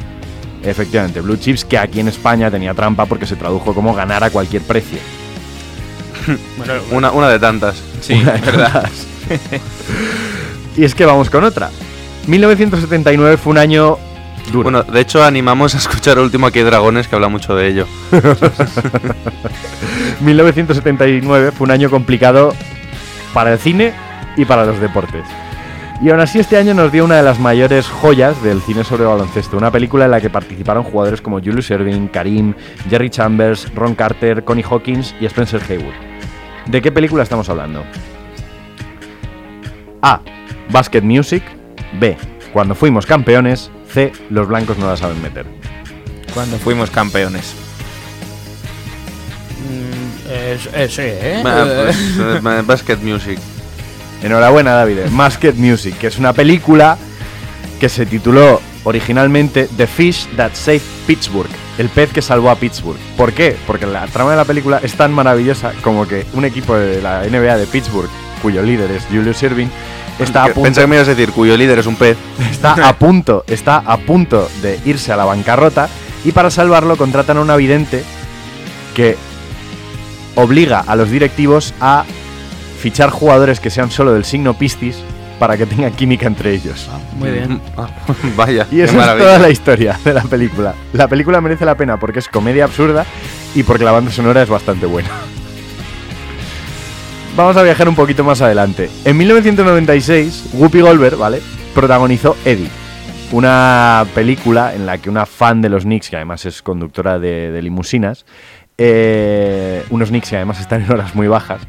Efectivamente, Blue Chips que aquí en España tenía trampa porque se tradujo como ganar a cualquier precio. Bueno, Una, una de tantas. Sí, Una de verdad. tantas. y es que vamos con otra. 1979 fue un año Bueno, de hecho animamos a escuchar el último Aquí hay Dragones que habla mucho de ello. 1979 fue un año complicado para el cine y para los deportes. Y aún así este año nos dio una de las mayores joyas del cine sobre baloncesto, una película en la que participaron jugadores como Julius Erving, Karim, Jerry Chambers, Ron Carter, Connie Hawkins y Spencer Haywood. ¿De qué película estamos hablando? A. Basket Music. B. Cuando fuimos campeones. C. Los blancos no la saben meter. Cuando fuimos campeones. mm, eh, sí, ¿eh? Ma- pues, eh, ma- Basket Music. Enhorabuena, David. Basket Music, que es una película que se tituló originalmente The Fish That Saved Pittsburgh, el pez que salvó a Pittsburgh. ¿Por qué? Porque la trama de la película es tan maravillosa como que un equipo de la NBA de Pittsburgh, cuyo líder es Julius Irving, está a punto, Pensé que me ibas a decir, cuyo líder es un pez. está a punto, está a punto de irse a la bancarrota y para salvarlo contratan a una vidente que obliga a los directivos a fichar jugadores que sean solo del signo Piscis para que tengan química entre ellos. Muy bien. Ah, Vaya, Y qué esa es toda la historia de la película. La película merece la pena porque es comedia absurda y porque la banda sonora es bastante buena. Vamos a viajar un poquito más adelante. En 1996, Whoopi Goldberg, ¿vale? Protagonizó Eddie, una película en la que una fan de los Knicks, que además es conductora de, de limusinas, eh, unos Knicks que además están en horas muy bajas,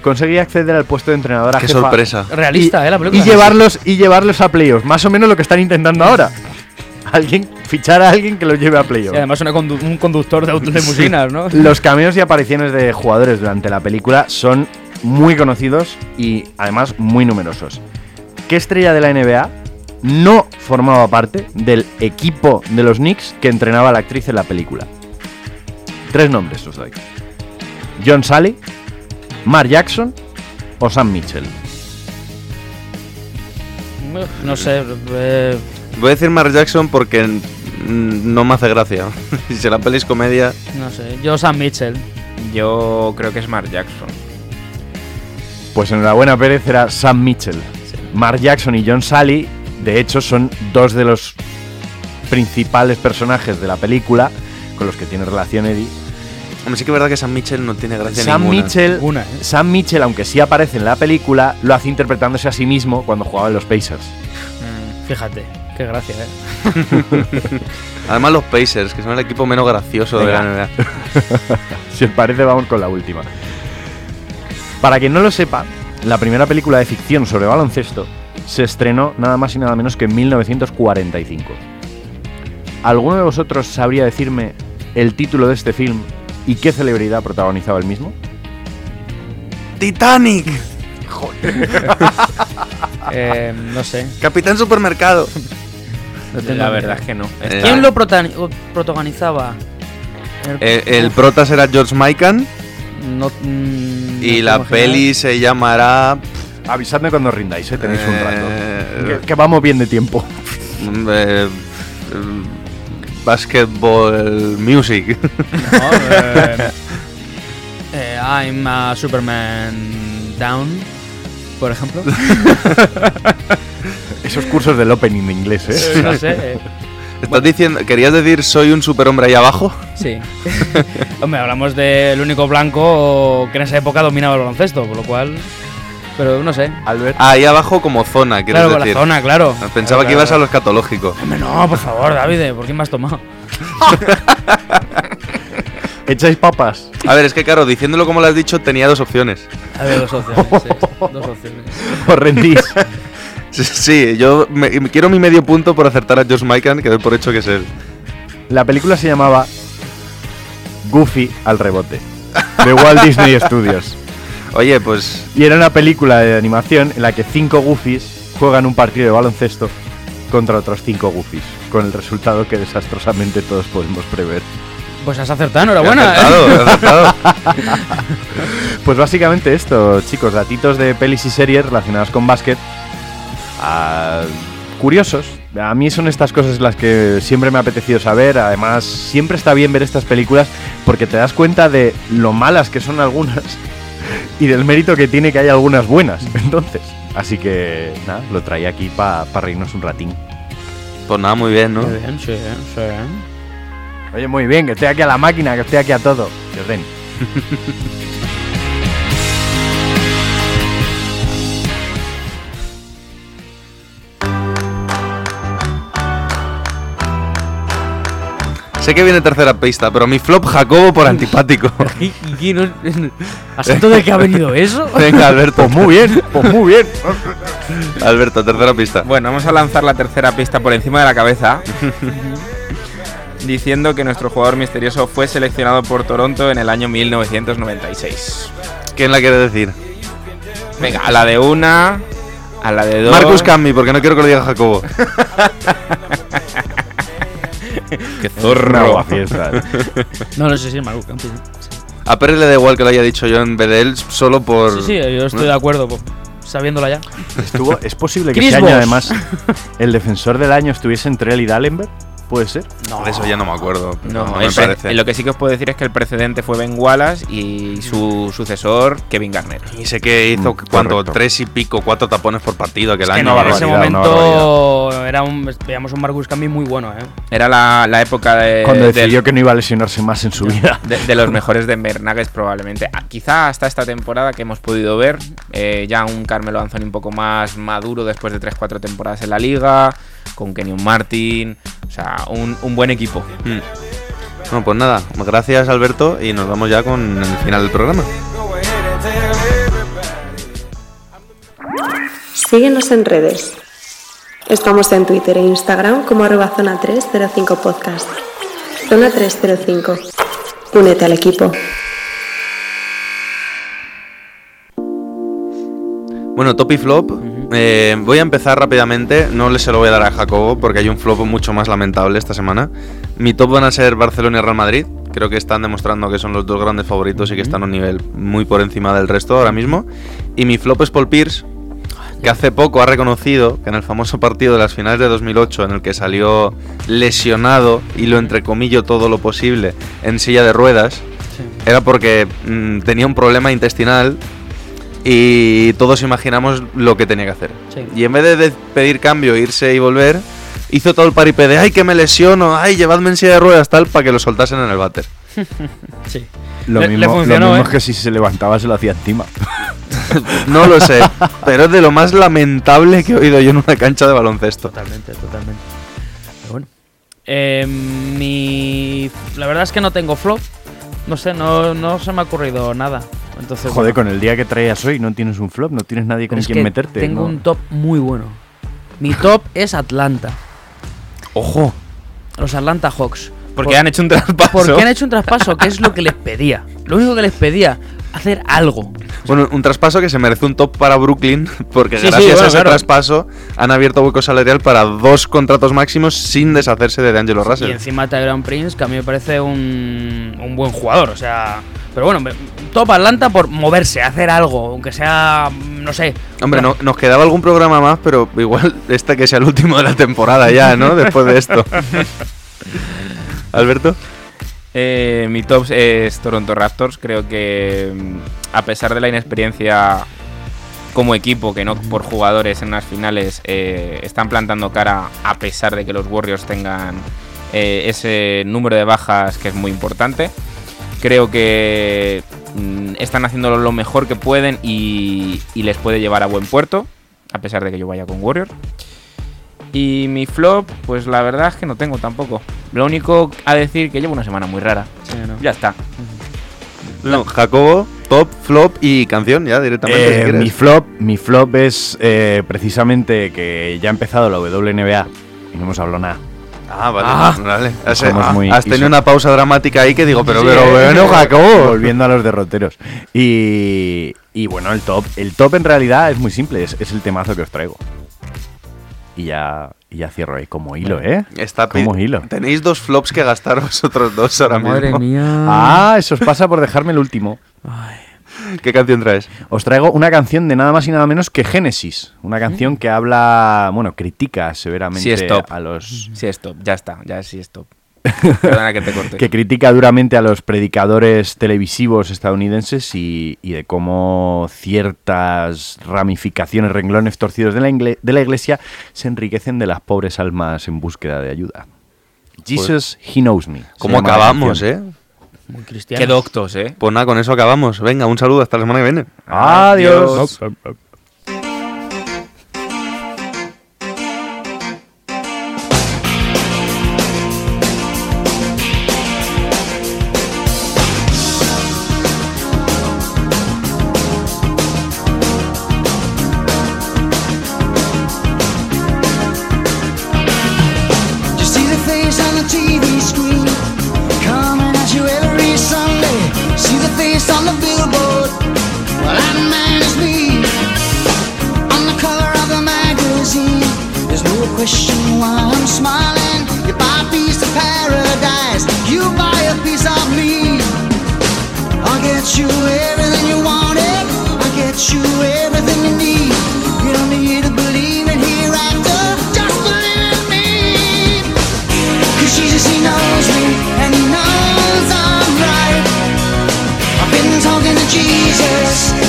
conseguía acceder al puesto de entrenadora Qué jefa sorpresa. Realista, y, ¿eh? La película. y llevarlos y llevarlos a playoffs, más o menos lo que están intentando ahora. Alguien fichar a alguien que los lleve a Y playoffs. además una condu- un conductor de autos de musinas, ¿no? Los cameos y apariciones de jugadores durante la película son muy conocidos y además muy numerosos. ¿Qué estrella de la NBA no formaba parte del equipo de los Knicks que entrenaba a la actriz en la película? Tres nombres os doy. John Sally, Mark Jackson o Sam Mitchell. No sé. eh, Voy a decir Mark Jackson porque no me hace gracia. si la peli es comedia. no sé. Yo, Sam Mitchell. Yo creo que es Mark Jackson. Pues enhorabuena Pérez era Sam Mitchell. Mark Jackson y John Sally, de hecho, son dos de los principales personajes de la película con los que tiene relación Eddie. Hombre, sí que es verdad que Sam Mitchell no tiene gracia Sam ninguna. Mitchell, Una, ¿eh? Sam Mitchell, aunque sí aparece en la película, lo hace interpretándose a sí mismo cuando jugaba en los Pacers. Mm, Fíjate, qué gracia, ¿eh? Además los Pacers, que son el equipo menos gracioso de la. NBA. si os parece, vamos con la última. Para quien no lo sepa, la primera película de ficción sobre baloncesto se estrenó nada más y nada menos que en 1945. ¿Alguno de vosotros sabría decirme el título de este film y qué celebridad protagonizaba el mismo? ¡Titanic! Eh, no sé. Capitán Supermercado. No tengo La verdad idea. es que no. Eh, ¿Quién lo protagonizaba? El- Eh, el prota será George Mikan no, mm, y no la peli se llamará Avisadme cuando rindáis, ¿eh? tenéis un Eh, rato. Que, que vamos bien de tiempo. eh, Basketball Music. No, eh, eh, I'm a Superman Down, por ejemplo. Esos cursos del opening de inglés, ¿eh? no sé. Eh, ¿Estás diciendo, querías decir soy un superhombre ahí abajo? Sí. Hombre, hablamos del único blanco que en esa época dominaba el baloncesto, por lo cual. Pero no sé. Albert. Ahí abajo como zona, quieres Claro, decir. la zona, claro. Pensaba Claro, que ibas claro. a lo escatológico. Hombre, no, por favor, David, ¿por qué me has tomado? ¿Echáis papas? A ver, es que claro, diciéndolo como lo has dicho, tenía dos opciones. A ver, dos opciones. sí, dos opciones. ¿Os rendís? Sí, yo me, me quiero mi medio punto por acertar a Josh Mikan, que doy por hecho que es él. La película se llamaba Goofy al rebote, de Walt Disney Studios. Oye, pues Y era una película de animación en la que cinco Goofies juegan un partido de baloncesto contra otros cinco Goofies, con el resultado que desastrosamente todos podemos prever. Pues has acertado, enhorabuena. he acertado, he acertado. Pues básicamente esto, chicos, datitos de pelis y series relacionadas con básquet a curiosos. A mí son estas cosas las que siempre me ha apetecido saber. Además, siempre está bien ver estas películas porque te das cuenta de lo malas que son algunas y del mérito que tiene que hay algunas buenas. Entonces, así que nada, lo traía aquí para reírnos un ratín. Pues nada, muy bien, ¿no? Muy bien, sí, sí. Oye, muy bien, que estoy aquí a la máquina, que estoy aquí a todo. Que os den. Sé que viene tercera pista, pero mi flop Jacobo por antipático. ¿Y, y no- ¿A santo de qué ha venido eso? Venga, Alberto. Pues muy bien, pues muy bien. Alberto, tercera pista. Bueno, vamos a lanzar la tercera pista por encima de la cabeza. diciendo que nuestro jugador misterioso fue seleccionado por Toronto en el año 1996. ¿Quién la quiere decir? Venga, a la de una, a la de dos. Marcus Cambi, porque no quiero que lo diga Jacobo. Qué zorro. No, no sé si es Campi. A Pérez le da igual que lo haya dicho yo en vez de él, solo por. Sí, sí, yo estoy de acuerdo, po, sabiéndola ya. Estuvo, ¿Es posible que Chris este año además el defensor del año estuviese entre él y Dallenberg? ¿Puede ser? No, de eso ya no me acuerdo. No, No, me parece. lo que sí que os puedo decir es que el precedente fue Ben Wallace y su sucesor Kevin Garnett. Y sé que hizo Mm, cuánto, tres y pico, cuatro tapones por partido aquel Es que año. no, en ese momento era un, veíamos un Marcus Campi muy bueno, ¿eh? Era la, la época de, Cuando del- decidió que no iba a lesionarse más en su vida. de, de los mejores de Nuggets probablemente. Ah, Quizá hasta esta temporada que hemos podido ver, eh, ya un Carmelo Anthony un poco más maduro después de 3-4 temporadas en la liga, con Kenyon Martin, o sea, un, un buen equipo. Mm. Bueno, pues nada, gracias Alberto y nos vamos ya con el final del programa. Síguenos en redes. Estamos en Twitter e Instagram como arroba zona 305 podcast. Zona 305. Únete al equipo. Bueno, top y flop. Eh, voy a empezar rápidamente. No le se lo voy a dar a Jacobo porque hay un flop mucho más lamentable esta semana. Mi top van a ser Barcelona y Real Madrid. Creo que están demostrando que son los dos grandes favoritos y que están a un nivel muy por encima del resto ahora mismo. Y mi flop es Paul Pierce, que hace poco ha reconocido que en el famoso partido de las finales de 2008, en el que salió lesionado y lo entrecomillo todo lo posible en silla de ruedas, era porque mm, tenía un problema intestinal y todos imaginamos lo que tenía que hacer. Sí. Y en vez de, pedir cambio, irse y volver, hizo todo el paripé de ay que me lesiono, ay llevadme en silla de ruedas tal para que lo soltasen en el váter. Sí. Lo Le- le mismo, lo funcionó, mismo ¿eh? es que si se levantaba se lo hacía encima. No lo sé, pero es de lo más lamentable que he oído yo en una cancha de baloncesto. Totalmente, totalmente. Pero bueno. Eh, mi. La verdad es que no tengo flop. No sé, no, no se me ha ocurrido nada. Entonces, Joder, bueno. con el día que traías hoy no tienes un flop, no tienes nadie con Pero quien que meterte. Tengo ¿no? un top muy bueno. Mi top es Atlanta. Ojo, Los Atlanta Hawks. Porque Por- han hecho un traspaso. Porque han hecho un traspaso, que es lo que les pedía. Lo único que les pedía, hacer algo. Bueno, un traspaso que se merece un top para Brooklyn, porque Sí, sí, gracias bueno, a ese claro. traspaso han abierto hueco salarial para dos contratos máximos sin deshacerse de D'Angelo Y Russell. encima Tyron Prince, que a mí me parece un, un buen jugador. O sea. Pero bueno, top Atlanta por moverse, hacer algo. Aunque sea. No sé. Hombre, no, nos quedaba algún programa más, pero igual este que sea el último de la temporada ya, ¿no? Después de esto. Alberto. Eh, mi top es Toronto Raptors. Creo que mm, a pesar de la inexperiencia como equipo, que no por jugadores en las finales, eh, están plantando cara a pesar de que los Warriors tengan eh, ese número de bajas que es muy importante. Creo que mm, están haciendo lo mejor que pueden y les puede llevar a buen puerto, a pesar de que yo vaya con Warriors. Y mi flop, pues la verdad es que no tengo tampoco. Lo único a decir que llevo una semana muy rara. Ya está. No, Jacobo, top, flop y canción ya directamente. Eh, mi flop, mi flop es eh, precisamente que ya ha empezado la WNBA y no hemos hablado nada. Ah, vale, Ah. vale. Has, ah, muy- has tenido una pausa dramática ahí que digo, pero, Sí, pero eh, bueno, Jacobo. Volviendo a los derroteros. Y, y bueno, el top. El top en realidad es muy simple, es, es el temazo que os traigo. Y ya, y ya cierro ahí como hilo, ¿eh? Está como hilo. Tenéis dos flops que gastar vosotros dos ahora Madre mismo. mía. Ah, eso os pasa por dejarme el último. ¿Qué canción traes? Os traigo una canción de nada más y nada menos que Génesis. Una canción que habla, bueno, critica severamente Sí, stop. a los. Sí, stop. Ya está. Ya sí, stop. Perdona que te corte. que critica duramente a los predicadores televisivos estadounidenses y, y de cómo ciertas ramificaciones, renglones torcidos de la, ingle- de la iglesia se enriquecen de las pobres almas en búsqueda de ayuda. Jesus, He Knows Me. ¿Cómo acabamos, eh? Muy cristiano. Qué doctos, ¿eh? Pues nada, con eso acabamos. Venga, un saludo hasta la semana que viene. Adiós. Question why I'm smiling. You buy a piece of paradise, you buy a piece of me. I'll get you everything you wanted. I'll get you everything you need. You don't need to believe in hereafter. Just believe in me. Cause Jesus, he knows me, and he knows I'm right. I've been talking to Jesus